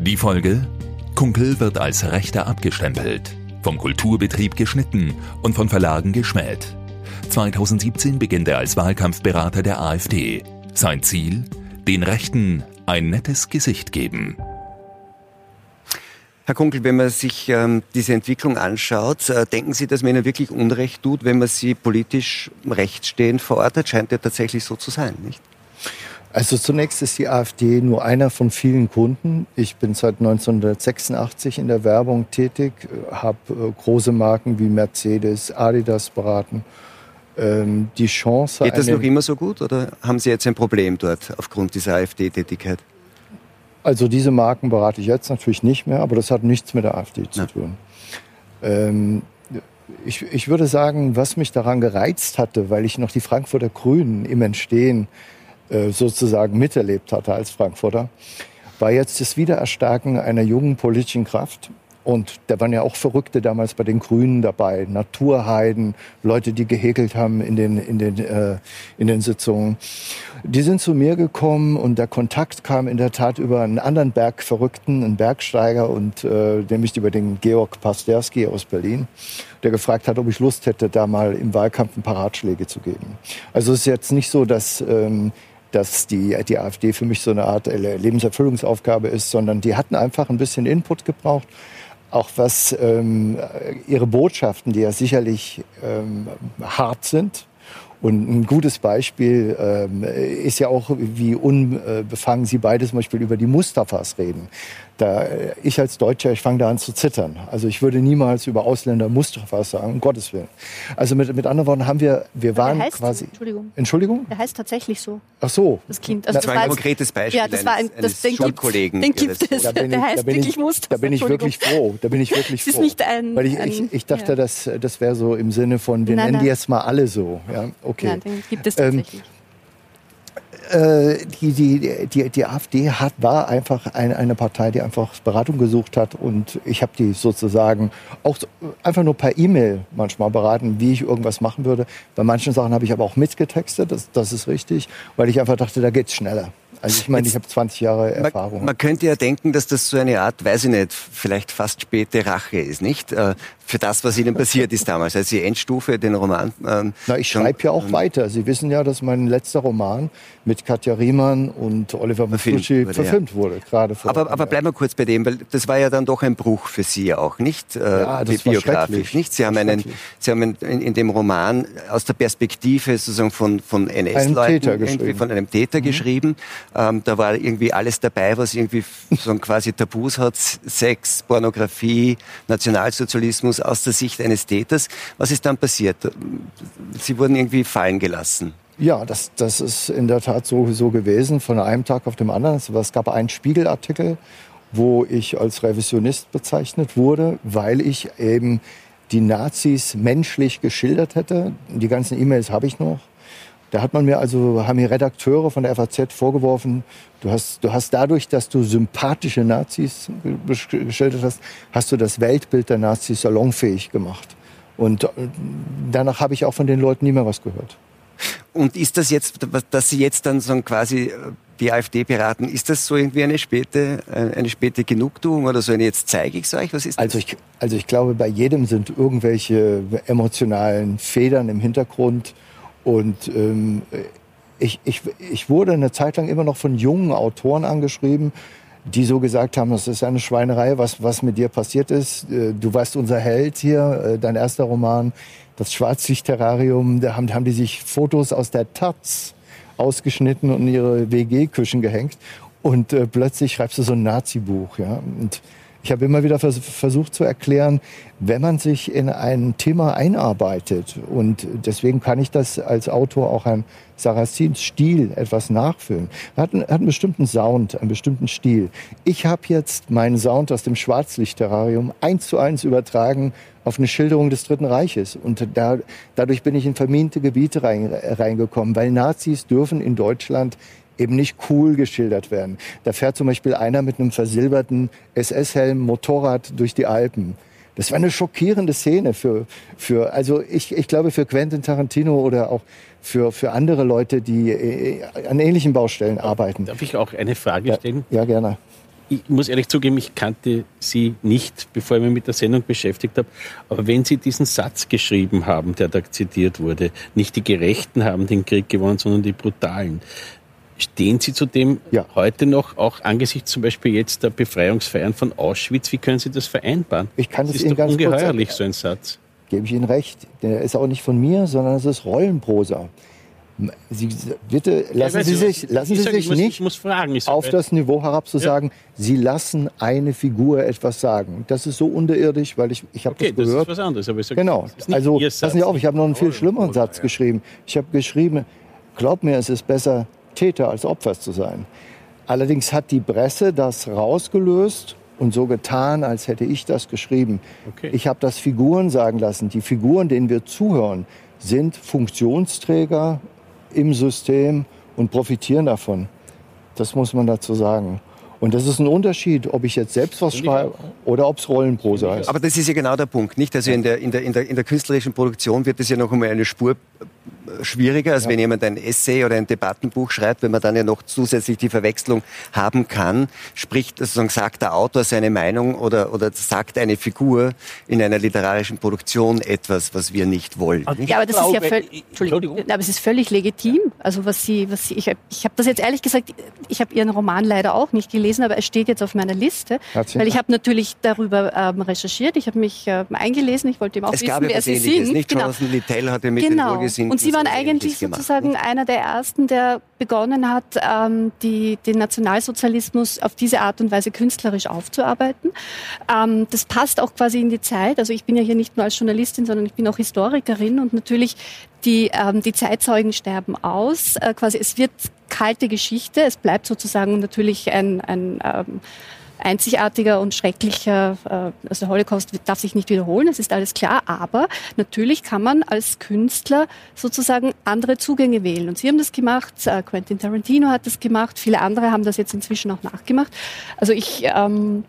Die Folge? Kunkel wird als Rechter abgestempelt, vom Kulturbetrieb geschnitten und von Verlagen geschmäht. 2017 beginnt er als Wahlkampfberater der AfD. Sein Ziel? Den Rechten ein nettes Gesicht geben. Herr Kunkel, wenn man sich ähm, diese Entwicklung anschaut, äh, denken Sie, dass man Ihnen wirklich Unrecht tut, wenn man Sie politisch rechtsstehend verortet? Scheint ja tatsächlich so zu sein, nicht? Also zunächst ist die AfD nur einer von vielen Kunden. Ich bin seit 1986 in der Werbung tätig, habe äh, große Marken wie Mercedes, Adidas beraten. Ähm, die Chance. Geht das noch immer so gut oder haben Sie jetzt ein Problem dort aufgrund dieser AfD-Tätigkeit? Also diese Marken berate ich jetzt natürlich nicht mehr, aber das hat nichts mit der AfD zu tun. Ähm, ich, ich würde sagen, was mich daran gereizt hatte, weil ich noch die Frankfurter Grünen im Entstehen äh, sozusagen miterlebt hatte als Frankfurter, war jetzt das Wiedererstarken einer jungen politischen Kraft. Und da waren ja auch Verrückte damals bei den Grünen dabei, Naturheiden, Leute, die gehäkelt haben in den, in den, äh, in den Sitzungen. Die sind zu mir gekommen und der Kontakt kam in der Tat über einen anderen Bergverrückten, einen Bergsteiger, und äh, nämlich über den Georg Pasterski aus Berlin, der gefragt hat, ob ich Lust hätte, da mal im Wahlkampf ein paar Ratschläge zu geben. Also es ist jetzt nicht so, dass ähm, dass die, die AfD für mich so eine Art Lebenserfüllungsaufgabe ist, sondern die hatten einfach ein bisschen Input gebraucht. Auch was ähm, ihre Botschaften, die ja sicherlich ähm, hart sind, und ein gutes Beispiel ähm, ist ja auch, wie unbefangen Sie beide zum Beispiel über die Mustafas reden. Da, äh, ich als Deutscher, ich fange da an zu zittern. Also ich würde niemals über Ausländer Mustafas sagen, um Gottes Willen. Also mit, mit anderen Worten haben wir, wir waren heißt, quasi... Entschuldigung. Entschuldigung? Der heißt tatsächlich so. Ach so. Das Kind. Also das, war ein konkretes Beispiel ja, das war ein, eines, das, den Schulkollegen. Den gibt es. Da bin der ich, heißt da bin wirklich ich, Mustafa. Da bin ich wirklich froh. Da bin ich wirklich Es ist froh. nicht ein- Weil ich, ein- ich, ich dachte, ja. das, das wäre so im Sinne von, wir Nein, nennen nein. die jetzt mal alle so. Ja, okay. Nein, den gibt es Ähm, tatsächlich. Äh, die, die, die, die AfD hat, war einfach ein, eine Partei, die einfach Beratung gesucht hat. Und ich habe die sozusagen auch so, einfach nur per E-Mail manchmal beraten, wie ich irgendwas machen würde. Bei manchen Sachen habe ich aber auch mitgetextet, das, das ist richtig, weil ich einfach dachte, da geht's schneller. Also ich meine, ich habe 20 Jahre Erfahrung. Man, man könnte ja denken, dass das so eine Art, weiß ich nicht, vielleicht fast späte Rache ist, nicht? Für das, was Ihnen passiert ist damals, als Sie Endstufe den Roman. ähm, Na, ich schreibe ja auch weiter. Sie wissen ja, dass mein letzter Roman mit Katja Riemann und Oliver Masucci verfilmt, ja. wurde. Gerade vor Aber, aber bleiben wir kurz bei dem, weil das war ja dann doch ein Bruch für Sie auch, nicht? Äh, Ja, das war biografisch, schrecklich. nicht? Sie haben einen. Sie haben in, in dem Roman aus der Perspektive sozusagen von, von NS-Leuten. Mhm. von einem Täter geschrieben. Ähm, da war irgendwie alles dabei, was irgendwie so quasi Tabus hat. Sex, Pornografie, Nationalsozialismus aus der Sicht eines Täters. Was ist dann passiert? Sie wurden irgendwie fallen gelassen. Ja, das, das ist in der Tat so, so gewesen, von einem Tag auf dem anderen. Es gab einen Spiegelartikel, wo ich als Revisionist bezeichnet wurde, weil ich eben die Nazis menschlich geschildert hätte. Die ganzen E-Mails habe ich noch. Da hat man mir also, haben mir Redakteure von der FAZ vorgeworfen, du hast, du hast dadurch, dass du sympathische Nazis ge- geschildert hast, hast du das Weltbild der Nazis salonfähig gemacht. Und äh, danach habe ich auch von den Leuten nie mehr was gehört. Und ist das jetzt, dass Sie jetzt dann so quasi äh, die AfD beraten, ist das so irgendwie eine späte, äh, eine späte Genugtuung oder so eine jetzt zeige ich es euch? Was ist das? Also ich, also ich glaube, bei jedem sind irgendwelche emotionalen Federn im Hintergrund. Und ähm, ich, ich, ich wurde eine Zeit lang immer noch von jungen Autoren angeschrieben, die so gesagt haben, das ist eine Schweinerei, was, was mit dir passiert ist. Äh, Du warst unser Held hier, äh, dein erster Roman, das Schwarzlicht-Terrarium. Da haben, haben die sich Fotos aus der Taz ausgeschnitten und in ihre WG-Küchen gehängt. Und äh, plötzlich schreibst du so ein Nazi-Buch. Ja? Und Ich habe immer wieder vers versucht zu erklären, wenn man sich in ein Thema einarbeitet und deswegen kann ich das als Autor auch an Sarrazins Stil etwas nachfüllen. Er hat, einen, hat einen bestimmten Sound, einen bestimmten Stil. Ich habe jetzt meinen Sound aus dem Schwarzlicht-Terrarium eins zu eins übertragen auf eine Schilderung des Dritten Reiches. Und da, dadurch bin ich in vermiente Gebiete rein, reingekommen, weil Nazis dürfen in Deutschland eben nicht cool geschildert werden. Da fährt zum Beispiel einer mit einem versilberten SS-Helm Motorrad durch die Alpen. Das war eine schockierende Szene für, für also ich, ich glaube für Quentin Tarantino oder auch für, für andere Leute, die äh, an ähnlichen Baustellen arbeiten. Darf ich auch eine Frage stellen? Ja, ja gerne. Ich muss ehrlich zugeben, ich kannte Sie nicht, bevor ich mich mit der Sendung beschäftigt habe. Aber wenn Sie diesen Satz geschrieben haben, der da zitiert wurde, nicht die Gerechten haben den Krieg gewonnen, sondern die Brutalen, Stehen Sie zu dem ja. heute noch, auch angesichts zum Beispiel jetzt der Befreiungsfeiern von Auschwitz? Wie können Sie das vereinbaren? Ich kann das ist Ihnen ganz ungeheuerlich, kurz, so ein Satz. Gebe ich Ihnen recht. Der ist auch nicht von mir, sondern es ist Rollenprosa. Sie, bitte lassen ja, Sie sich, lassen Sie sich muss, nicht fragen, auf das Niveau herab zu ja. sagen, Sie lassen eine Figur etwas sagen. Das ist so unterirdisch, weil ich, ich habe okay, das gehört. Das ist was anderes. Aber ich sag, genau. Also passen Sie auf, ich habe noch einen viel schlimmeren Satz geschrieben. Ich habe geschrieben, glaub mir, es ist besser, Täter als Opfer zu sein. Allerdings hat die Presse das rausgelöst und so getan, als hätte ich das geschrieben. Okay. Ich habe das Figuren sagen lassen. Die Figuren, denen wir zuhören, sind Funktionsträger im System und profitieren davon. Das muss man dazu sagen. Und das ist ein Unterschied, ob ich jetzt selbst was schreibe oder ob es Rollenprosa ist. Aber das ist ja genau der Punkt, nicht? Also in der, in der, in der, in der künstlerischen Produktion wird es ja noch einmal eine Spur schwieriger, als ja. wenn jemand ein Essay oder ein Debattenbuch schreibt, wenn man dann ja noch zusätzlich die Verwechslung haben kann. Spricht, sozusagen sagt der Autor seine Meinung oder, oder sagt eine Figur in einer literarischen Produktion etwas, was wir nicht wollen. Nicht? Ja, aber das ist ja völlig, Entschuldigung, aber es ist völlig legitim. Also was Sie, was Sie, ich, ich habe das jetzt ehrlich gesagt, ich habe Ihren Roman leider auch nicht gelesen, aber es steht jetzt auf meiner Liste, Herzlich. weil ich habe natürlich darüber ähm, recherchiert, ich habe mich äh, eingelesen, ich wollte ihm auch es wissen, gab wer Sie sind. Nicht genau. Jonathan Littell hatte mit genau. den Wohlgesinnten Sie waren eigentlich sozusagen gemacht. einer der ersten, der begonnen hat, ähm, die, den Nationalsozialismus auf diese Art und Weise künstlerisch aufzuarbeiten. Ähm, das passt auch quasi in die Zeit. Also ich bin ja hier nicht nur als Journalistin, sondern ich bin auch Historikerin und natürlich die, ähm, die Zeitzeugen sterben aus. Äh, quasi es wird kalte Geschichte. Es bleibt sozusagen natürlich ein, ein ähm, einzigartiger und schrecklicher, äh, also der Holocaust darf sich nicht wiederholen, das ist alles klar, aber natürlich kann man als Künstler sozusagen andere Zugänge wählen. Und Sie haben das gemacht, äh, Quentin Tarantino hat das gemacht, viele andere haben das jetzt inzwischen auch nachgemacht. Also ich ähm,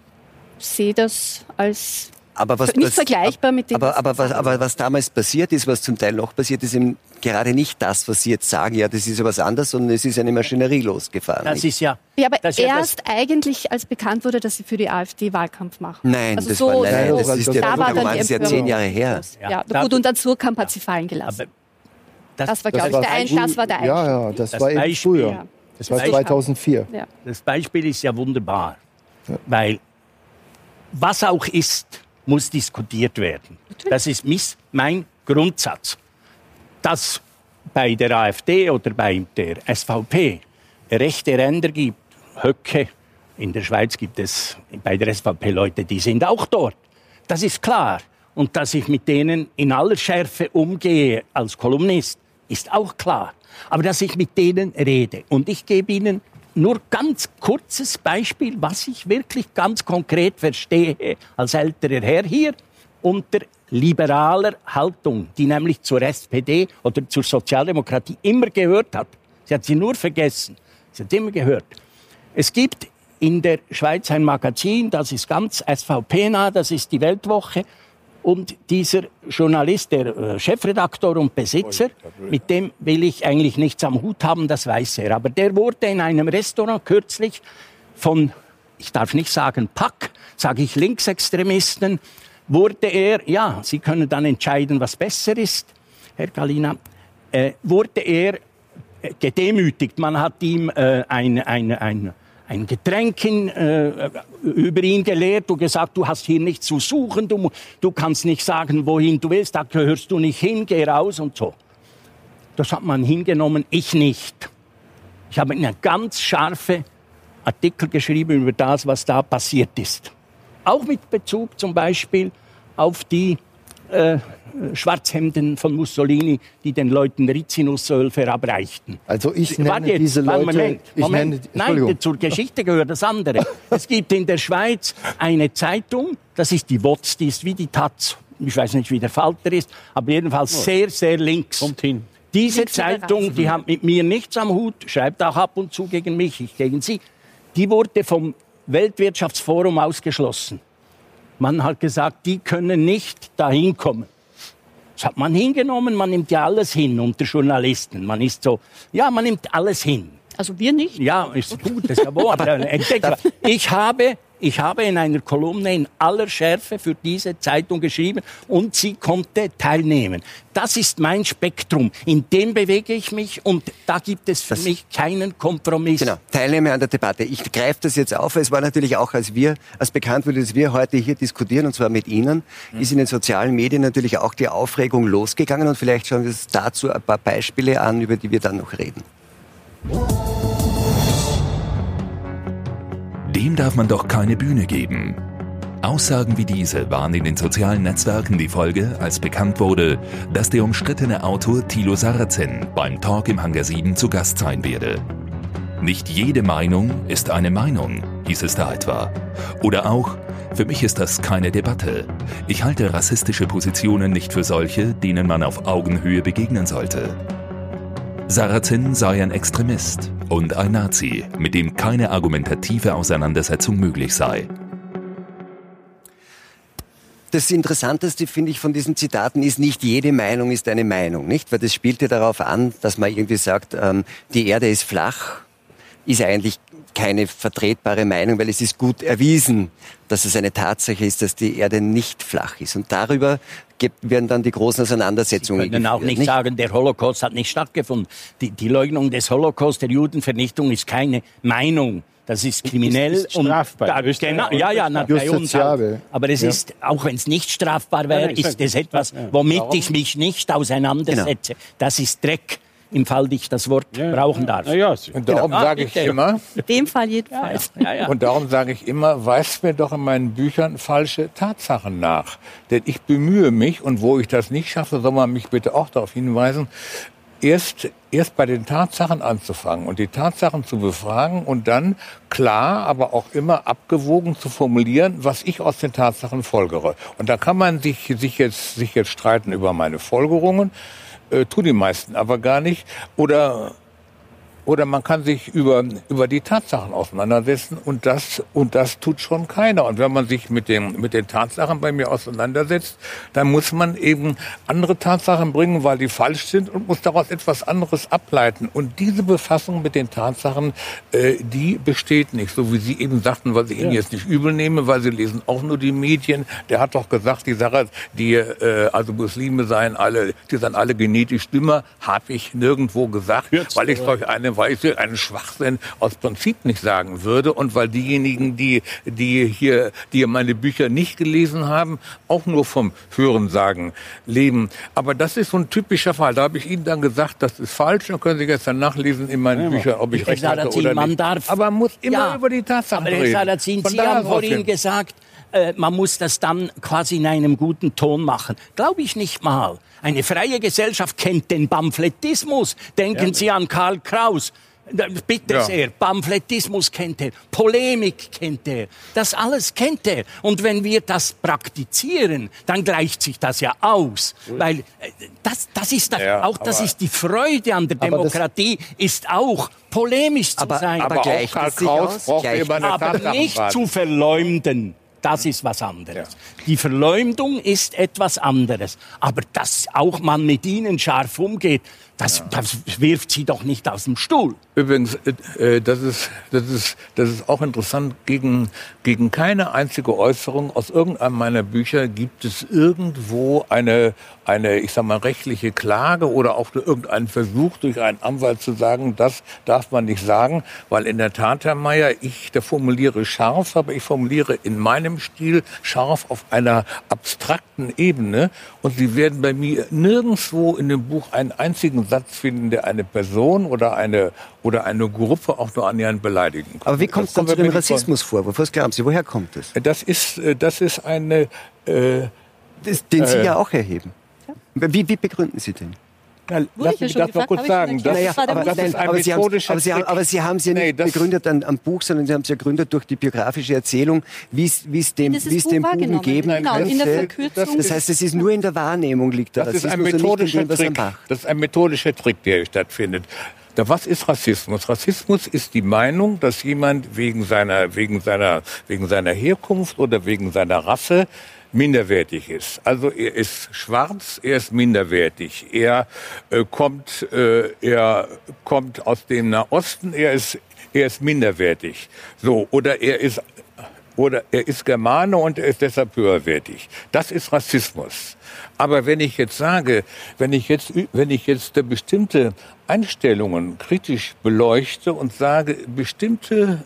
sehe das als aber was, nicht vergleichbar mit dem. Aber, aber, was, aber was damals passiert ist, was zum Teil noch passiert ist, eben gerade nicht das, was Sie jetzt sagen, ja, das ist ja was anderes, sondern es ist eine Maschinerie losgefahren. Das ist ja. Ja, aber erst ja eigentlich, als bekannt wurde, dass Sie für die AfD Wahlkampf machen. Nein, also das so, war, nein, so, das ist, ja, da war dann das ist ja zehn Jahre her. Ja, ja gut, und dann Surkamp hat sie fallen gelassen. Das, das, war, glaube ich, der ein, das war der Einstieg. Ja, ja, das, das war eben früher. Das war 2004. Das Beispiel ist ja wunderbar, weil was auch ist, muss diskutiert werden. Das ist mein Grundsatz. Dass bei der AfD oder bei der SVP rechte Ränder gibt, Höcke, in der Schweiz gibt es bei der SVP Leute, die sind auch dort. Das ist klar. Und dass ich mit denen in aller Schärfe umgehe als Kolumnist, ist auch klar. Aber dass ich mit denen rede. Und ich gebe Ihnen nur ganz kurzes Beispiel, was ich wirklich ganz konkret verstehe als älterer Herr hier unter liberaler Haltung, die nämlich zur SPD oder zur Sozialdemokratie immer gehört hat. Sie hat sie nur vergessen. Sie hat immer gehört. Es gibt in der Schweiz ein Magazin, das ist ganz SVP-nah, das ist die Weltwoche. Und dieser Journalist, der äh, Chefredaktor und Besitzer, mit dem will ich eigentlich nichts am Hut haben, das weiß er. Aber der wurde in einem Restaurant kürzlich von, ich darf nicht sagen Pack, sage ich Linksextremisten, wurde er, ja, Sie können dann entscheiden, was besser ist, Herr Galina, äh, wurde er äh, gedemütigt. Man hat ihm äh, ein, ein, ein ein Getränk in, äh, über ihn gelehrt und gesagt, du hast hier nichts zu suchen, du, du kannst nicht sagen, wohin du willst, da gehörst du nicht hin, geh raus und so. Das hat man hingenommen, ich nicht. Ich habe einen ganz scharfe Artikel geschrieben über das, was da passiert ist. Auch mit Bezug zum Beispiel auf die äh, Schwarzhemden von Mussolini, die den Leuten Rizinusöl verabreichten. Also ich nenne Warte jetzt, diese Leute... Moment, ich Moment. nenne, Nein, zur Geschichte gehört das andere. es gibt in der Schweiz eine Zeitung, das ist die WOTS, die ist wie die Taz. Ich weiß nicht, wie der Falter ist, aber jedenfalls sehr, sehr links. Kommt hin. Diese Links. Zeitung, die hat mit mir nichts am Hut, schreibt auch ab und zu gegen mich, ich gegen sie. Die wurde vom Weltwirtschaftsforum ausgeschlossen. Man hat gesagt, die können nicht dahin kommen. Das hat man hingenommen, man nimmt ja alles hin unter Journalisten. Man ist so, ja, man nimmt alles hin. Also wir nicht. Ja, ist gut, das ist ja wohl. ich habe, ich habe in einer Kolumne in aller Schärfe für diese Zeitung geschrieben und sie konnte teilnehmen. Das ist mein Spektrum. In dem bewege ich mich und da gibt es für mich keinen Kompromiss. Genau, Teilnehmer an der Debatte. Ich greife das jetzt auf. Es war natürlich auch, als wir, als bekannt wurde, dass wir heute hier diskutieren, und zwar mit Ihnen, ist in den sozialen Medien natürlich auch die Aufregung losgegangen. Und vielleicht schauen wir uns dazu ein paar Beispiele an, über die wir dann noch reden. Dem darf man doch keine Bühne geben. Aussagen wie diese waren in den sozialen Netzwerken die Folge, als bekannt wurde, dass der umstrittene Autor Thilo Sarrazin beim Talk im Hangar 7 zu Gast sein werde. Nicht jede Meinung ist eine Meinung, hieß es da etwa. Oder auch, für mich ist das keine Debatte. Ich halte rassistische Positionen nicht für solche, denen man auf Augenhöhe begegnen sollte. Sarrazin sei ein Extremist und ein Nazi, mit dem keine argumentative Auseinandersetzung möglich sei. Das Interessanteste, finde ich, von diesen Zitaten ist, nicht jede Meinung ist eine Meinung, nicht? Weil das spielt ja darauf an, dass man irgendwie sagt, ähm, die Erde ist flach, ist eigentlich keine vertretbare Meinung, weil es ist gut erwiesen, dass es eine Tatsache ist, dass die Erde nicht flach ist. Und darüber gibt, werden dann die großen Auseinandersetzungen Sie können auch geführt, nicht, sagen, der Holocaust hat nicht stattgefunden. Die, die Leugnung des Holocaust, der Judenvernichtung, ist keine Meinung. Das ist kriminell Ist- ist strafbar. Da, Österreich genau, und ja, ja, na, bei uns auch. Aber es Ja. ist, auch wenn es nicht strafbar wäre, ich ist es etwas, womit ich mich nicht auseinandersetze. Das ist Dreck, im Fall ich das Wort brauchen darf. Ja, Sie- Und darum Ah, sage ich immer, In dem Fall jedenfalls. Ja, ja. Und darum sage ich immer, weist mir doch in meinen Büchern falsche Tatsachen nach. Denn ich bemühe mich, und wo ich das nicht schaffe, soll man mich bitte auch darauf hinweisen, erst, erst bei den Tatsachen anzufangen und die Tatsachen zu befragen und dann klar, aber auch immer abgewogen zu formulieren, was ich aus den Tatsachen folgere. Und da kann man sich, sich, jetzt, sich jetzt streiten über meine Folgerungen, äh, tun die meisten aber gar nicht. Oder oder man kann sich über, über die Tatsachen auseinandersetzen und das, und das tut schon keiner. Und wenn man sich mit, dem, mit den Tatsachen bei mir auseinandersetzt, dann muss man eben andere Tatsachen bringen, weil die falsch sind und muss daraus etwas anderes ableiten. Und diese Befassung mit den Tatsachen, äh, die besteht nicht. So wie Sie eben sagten, was ich Ihnen jetzt nicht übel nehme, weil Sie lesen auch nur die Medien. Der hat doch gesagt, die Sache, die, äh, also Muslime seien alle, die seien alle genetisch dümmer, habe ich nirgendwo gesagt, weil ich solch eine Weise einen Schwachsinn aus Prinzip nicht sagen würde und weil diejenigen, die, die hier, die meine Bücher nicht gelesen haben, auch nur vom Hörensagen leben. Aber das ist so ein typischer Fall. Da habe ich Ihnen dann gesagt, das ist falsch. Dann können Sie jetzt dann nachlesen in meinen Büchern, ob ich Herr recht hatte oder man nicht. darf- Aber man muss immer Ja, über die Tatsachen Aber Herr reden. Sarrazin, Von Sie haben vorhin gesagt, äh, man muss das dann quasi in einem guten Ton machen. Glaube ich nicht mal. Eine freie Gesellschaft kennt den Pamphletismus. Denken Sie an Karl Kraus. Bitte Ja. sehr, Pamphletismus kennt er, Polemik kennt er, das alles kennt er. Und wenn wir das praktizieren, dann gleicht sich das ja aus. Weil äh, das, das ist das, Ja, auch das ist die Freude an der Demokratie, ist auch polemisch zu Aber- sein. aber Aber auch gleicht Karl Kraus aus? braucht Gleicht immer eine aber nicht zu verleumden. Das ist was anderes. Die Verleumdung ist etwas anderes. Aber dass auch man mit ihnen scharf umgeht, das, das wirft sie doch nicht aus dem Stuhl. Übrigens, äh, äh, das, ist, das, ist, das ist auch interessant, gegen, gegen keine einzige Äußerung aus irgendeinem meiner Bücher gibt es irgendwo eine, eine, ich sag mal, rechtliche Klage oder auch irgendeinen Versuch durch einen Anwalt zu sagen, das darf man nicht sagen, weil in der Tat, Herr Mayer, ich da formuliere scharf, aber ich formuliere in meinem Stil scharf auf einer abstrakten Ebene und Sie werden bei mir nirgendwo in dem Buch einen einzigen Satz finden, der eine Person oder eine, oder eine Gruppe auch nur annähernd beleidigen kann. Aber wie kommt es dann zu dem Rassismusvorwurf? Was glauben Sie, woher kommt es? Das ist, äh, das ist eine... Äh, den Sie äh, ja auch erheben. Wie, wie begründen Sie den? Na, lass mich das noch kurz sagen. Das, Naja, aber, das nein, ist ein aber, Sie aber, Sie haben, Trick. aber Sie haben es ja nicht Nee, das- begründet an, am Buch, sondern Sie haben es ja begründet durch die biografische Erzählung, wie es wie es dem, dieses wie es Buch dem Buben geben Genau, in der. Verkürzung. Das heißt, es ist nur in der Wahrnehmung liegt der Das ist ein methodischer dem, Trick. Das ist ein methodischer Trick, der hier stattfindet. Da, was ist Rassismus? Rassismus ist die Meinung, dass jemand wegen seiner, wegen seiner, wegen seiner Herkunft oder wegen seiner Rasse minderwertig ist. Also er ist schwarz, er ist minderwertig. Er äh, kommt, äh, er kommt aus dem Nahosten, er ist, er ist minderwertig. So oder er ist oder er ist Germane und er ist deshalb höherwertig. Das ist Rassismus. Aber wenn ich jetzt sage, wenn ich jetzt, wenn ich jetzt bestimmte Einstellungen kritisch beleuchte und sage, bestimmte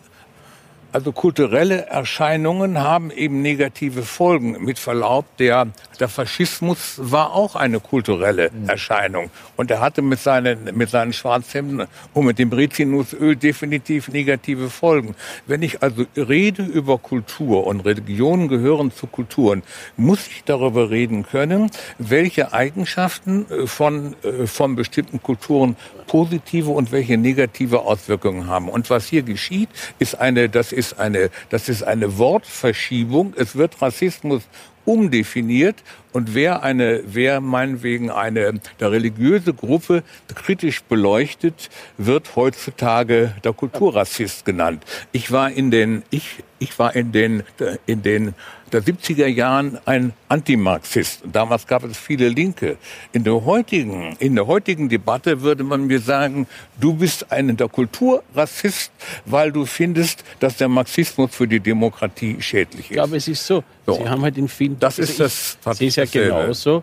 also kulturelle Erscheinungen haben eben negative Folgen. Mit Verlaub, der, der Faschismus war auch eine kulturelle Erscheinung. Und er hatte mit seinen, mit seinen Schwarzhemden und mit dem Rizinusöl definitiv negative Folgen. Wenn ich also rede über Kultur und Religionen gehören zu Kulturen, muss ich darüber reden können, welche Eigenschaften äh, von, äh, von bestimmten Kulturen positive und welche negative Auswirkungen haben. Und was hier geschieht, ist eine, das ist eine, das ist eine Wortverschiebung. Es wird Rassismus umdefiniert und wer eine, wer meinetwegen eine der religiöse Gruppe kritisch beleuchtet, wird heutzutage der Kulturrassist genannt. Ich war in den, ich, ich war in den, in den der 70er Jahren ein Antimarxist. Damals gab es viele Linke. In der heutigen, in der heutigen Debatte würde man mir sagen, du bist ein der Kulturrassist, weil du findest, dass der Marxismus für die Demokratie schädlich ist. Ich glaube, es ist so. So. Sie haben halt in vielen. Das ist also das- Ich sehe es ja dasselbe. genauso.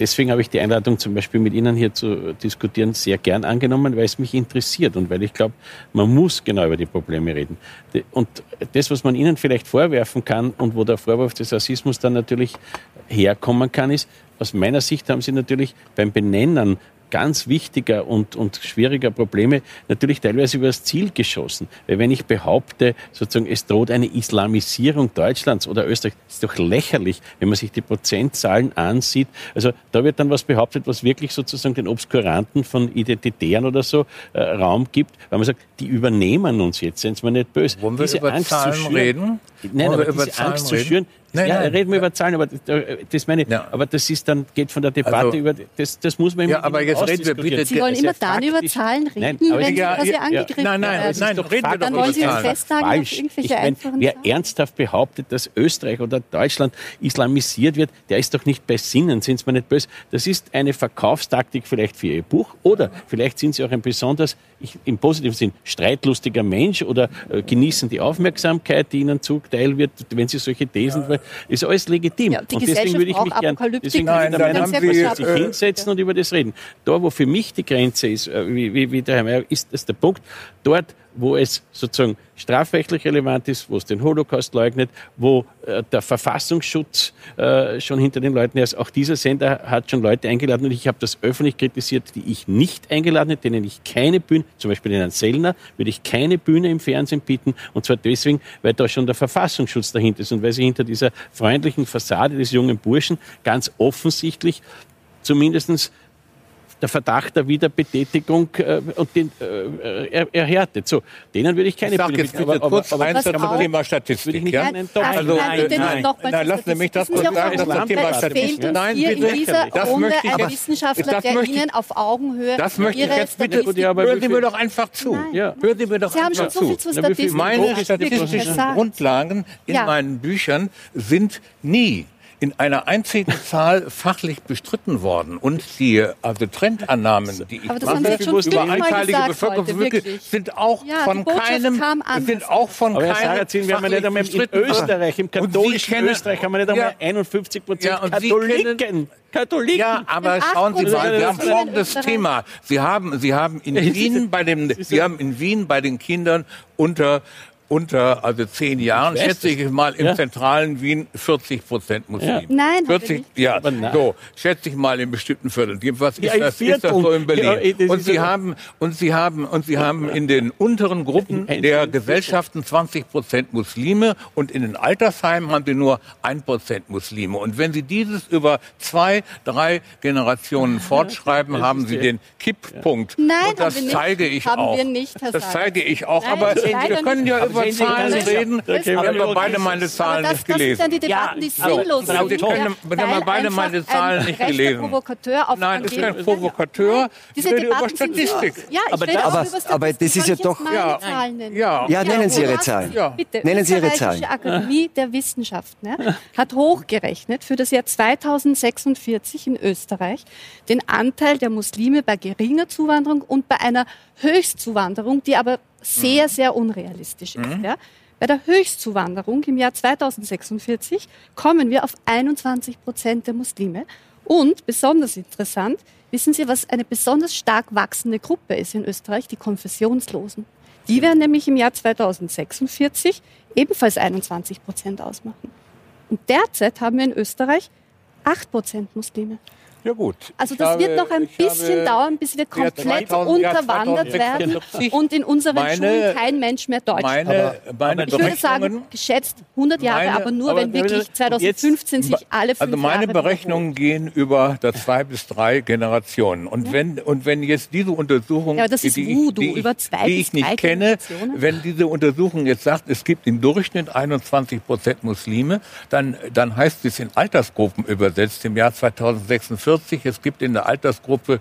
Deswegen habe ich die Einladung zum Beispiel mit Ihnen hier zu diskutieren sehr gern angenommen, weil es mich interessiert und weil ich glaube, man muss genau über die Probleme reden. De- Und das, was man Ihnen vielleicht vorwerfen kann und wo der Vorwurf des Rassismus dann natürlich herkommen kann, ist, aus meiner Sicht haben Sie natürlich beim Benennen ganz wichtiger und, und schwieriger Probleme natürlich teilweise übers Ziel geschossen. Weil wenn ich behaupte, sozusagen, es droht eine Islamisierung Deutschlands oder Österreich, das ist doch lächerlich, wenn man sich die Prozentzahlen ansieht. Also da wird dann was behauptet, was wirklich sozusagen den Obskuranten von Identitären oder so äh, Raum gibt, weil man sagt, die übernehmen uns jetzt, sind wir nicht böse. Wollen wir über Zahlen schüren, reden? Nein, aber über diese Zahlen Angst zu reden? schüren, Nein, ja, nein. reden wir über Zahlen, aber das, meine ich, Ja. aber das ist dann, geht von der Debatte Also- über, das, das muss man Ja, mit aber jetzt reden wir ausdiskutieren. bitte- Sie wollen immer ja dann über Zahlen Nein, reden, aber wenn ja, sie quasi ja, angegriffen nein, nein, werden. nein, doch reden wir doch Dann über wollen Sie uns Zahlen. festnageln auf irgendwelche Ich mein, einfachen wer Zahlen. ernsthaft behauptet, dass Österreich oder Deutschland islamisiert wird, der ist doch nicht bei Sinnen, sind Sie mir nicht böse. Das ist eine Verkaufstaktik vielleicht für Ihr Buch oder vielleicht sind Sie auch ein besonders, ich, im positiven Sinn, streitlustiger Mensch oder äh, genießen die Aufmerksamkeit, die Ihnen zuteil wird, wenn Sie solche Thesen, ist alles legitim. Ja, und deswegen würde ich mich braucht gern, Apokalyptik. deswegen Nein, ich dann der haben Meinung, Sie, dass Sie sich hinsetzen und über das reden. Da, wo für mich die Grenze ist, äh, wie, wie, wie der Herr Mayer, ist das der Punkt, dort, wo es sozusagen strafrechtlich relevant ist, wo es den Holocaust leugnet, wo äh, der Verfassungsschutz äh, schon hinter den Leuten ist. Auch dieser Sender hat schon Leute eingeladen und ich habe das öffentlich kritisiert, die ich nicht eingeladen hätte, denen ich keine Bühne, zum Beispiel den Herrn Sellner, würde ich keine Bühne im Fernsehen bieten und zwar deswegen, weil da schon der Verfassungsschutz dahinter ist und weil sie hinter dieser freundlichen Fassade des jungen Burschen ganz offensichtlich zumindestens der Verdacht der Wiederbetätigung äh, und den äh, er, erhärtet. So, denen würde ich keine Ich sag jetzt bitte kurz eins Was zum auch- Thema Statistik. nicht Ja? nein, Ach, Also, nein, äh, bitte nein, noch mal nein, zur lassen Sie mich das kurz sagen, Das das Thema doch Statistik. Nein, hier in bitte. dieser Das Runde ich ein Wissenschaftler, das der Ihnen auf Augenhöhe Das möchte ich jetzt bitte, aber hören Sie mir doch einfach zu. Nein. Hören Sie mir doch Sie haben einfach schon so zu. viel viel Statistik Meine statistischen. Grundlagen in meinen Büchern sind nie in einer einzigen Zahl fachlich bestritten worden. Und die also Trendannahmen, die ich mache über einteilige gesagt Bevölkerung heute, wirklich, wirklich. sind auch Ja, von keinem anders. sind auch von Aber Herr keinem Sarrazin, wir haben ja nicht einmal in Österreich, im katholischen kennen- Österreich haben wir nicht einmal Ja. 51 Prozent Ja, Katholiken. kennen- Katholiken. Ja, aber schauen Sie 8% mal, wir haben folgendes. Thema. Sie haben, Sie haben in Wien bei den, ist Sie haben in Wien bei den Kindern unter unter also zehn Jahren, schätze ich mal im Ja. zentralen Wien 40 Prozent Muslime. Nein, haben wir 40, nicht. ja, nein. so schätze ich mal in bestimmten Vierteln. Was ist Ja, ein das? Ist das Viertel. so in Berlin? Ja, und sie ja- haben und sie haben und sie haben in den unteren Gruppen Ein- der ein. Gesellschaften 20 Prozent Muslime und in den Altersheimen haben sie nur 1 Prozent Muslime. Und wenn sie dieses über zwei, drei Generationen fortschreiben, haben sie ja- den Kipppunkt. Nein, und das haben wir nicht. zeige ich Haben auch. wir nicht, Herr das zeige ich auch. Nein, aber wir können ja nicht. Über sehen Zahlen das ist- reden. Wir haben über- beide meine Zahlen das, nicht das sind gelesen. dann die Debatten, die sinnlos sind. Wir können- wir haben beide meine Zahlen ein nicht gelesen. Nein, das ist kein Provokateur. Diese Ich rede über Debatten sind Statistik. Ja, ich Aber rede aber- über Statistik. aber das ist ja doch- Ja. Nennen? Ja. Ja, nennen Sie Ihre Zahlen. Bitte, Nennen Sie Ihre Österreichische Zahlen. Akademie der Wissenschaften ja, hat hochgerechnet für das Jahr 2046 in Österreich den Anteil der Muslime bei geringer Zuwanderung und bei einer Höchstzuwanderung, die aber sehr, sehr unrealistisch ist. Ja. Bei der Höchstzuwanderung im Jahr 2046 kommen wir auf 21 Prozent der Muslime. Und besonders interessant, wissen Sie, was eine besonders stark wachsende Gruppe ist in Österreich? Die Konfessionslosen. Die werden nämlich im Jahr 2046 ebenfalls 21 Prozent ausmachen. Und derzeit haben wir in Österreich 8 Prozent Muslime. Ja gut. Also das habe- wird noch ein bisschen dauern, bis wir komplett 2000, Jahr unterwandert werden 2046 und in unseren meine- Schulen kein Mensch mehr Deutsch spricht. meine, meine Ich würde sagen, geschätzt 100 Jahre, Meine- aber nur, aber wenn wenn wir- wirklich 2015 sich alle fünf also meine Jahre Berechnungen gehen über das zwei bis drei Generationen. Und wenn und wenn jetzt diese Untersuchung, Ja, aber das ist die, Voodoo, ich, die, über ich, zwei die ich nicht drei kenne, wenn diese Untersuchung jetzt sagt, es gibt im Durchschnitt 21 Prozent Muslime, dann dann heißt es in Altersgruppen übersetzt im Jahr 2046, es gibt in der Altersgruppe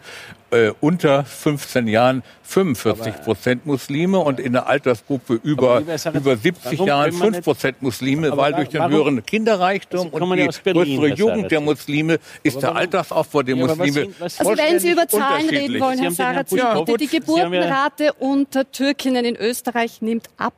äh, unter 15 Jahren 45 Prozent Muslime und in der Altersgruppe über, über 70 warum Jahren will man 5 nicht- Prozent Muslime, Aber weil wa- durch den warum- höheren Kinderreichtum kommen und ja die Berlin, größere Jugend der. Muslime ist Aber der Altersaufbau der Ja, aber was Muslime sind- was- Also wenn Sie über Zahlen reden wollen, Herr Sarrazin, Ja, die ja- Geburtenrate unter Türkinnen in Österreich nimmt ab.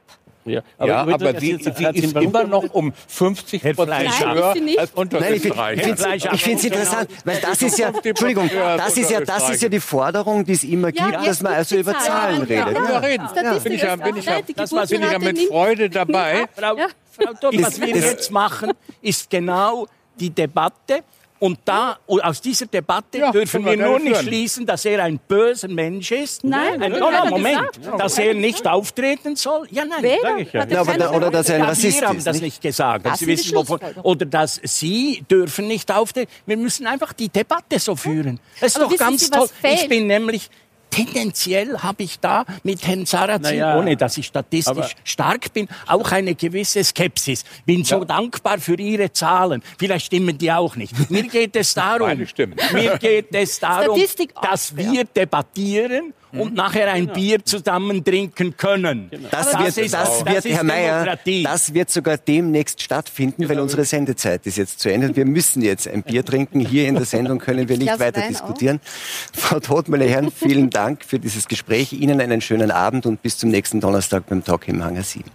Ja, ja, ich würde aber sie, sie Zinn, ist immer noch um 50 Herr Prozent höher sie als unter Nein, ich finde Österreich. ich finde es interessant, weil das ist ja, Entschuldigung, das ist ja, das ist ja die Forderung, die es immer Ja, gibt, jetzt dass man also über Zahlen. Ja, redet. ja. Ja, reden. Statistik Bin ich ja, bin ich ja, bin ich ja mit Freude dabei. Frau, Ja. Frau Thom, was wir jetzt machen, ist genau die Debatte. Und da, und aus dieser Debatte Ja, dürfen wir nur nicht schließen, dass er ein böser Mensch ist. Nein, ein, hat oh, keiner Moment, gesagt. dass er nicht auftreten soll. Ja, nein. Wer? Sag ich ja. Da- oder dass er ein Rassist wir haben ist. das nicht? nicht gesagt. Das Sie ist wissen, wovon, oder dass Sie dürfen nicht auftreten. Wir müssen einfach die Debatte so führen. Das ist Aber doch ganz Sie, toll. Ich bin nämlich tendenziell habe ich da mit Herrn Sarrazin, Naja, ohne dass ich statistisch stark bin, auch eine gewisse Skepsis. Bin so dankbar für Ihre Zahlen. Vielleicht stimmen die auch nicht. Mir geht es darum, Meine stimmen. mir geht es darum, dass ja. wir debattieren. Und nachher ein Genau. Bier zusammen trinken können. Das Aber wird, ist- das wird ist Herr Mayer, das wird sogar demnächst stattfinden, weil unsere Sendezeit ist jetzt zu Ende. Wir müssen jetzt ein Bier trinken. Hier in der Sendung können wir nicht weiter diskutieren. Frau Todt, meine Herren, vielen Dank für dieses Gespräch. Ihnen einen schönen Abend und bis zum nächsten Donnerstag beim Talk im Hangar 7.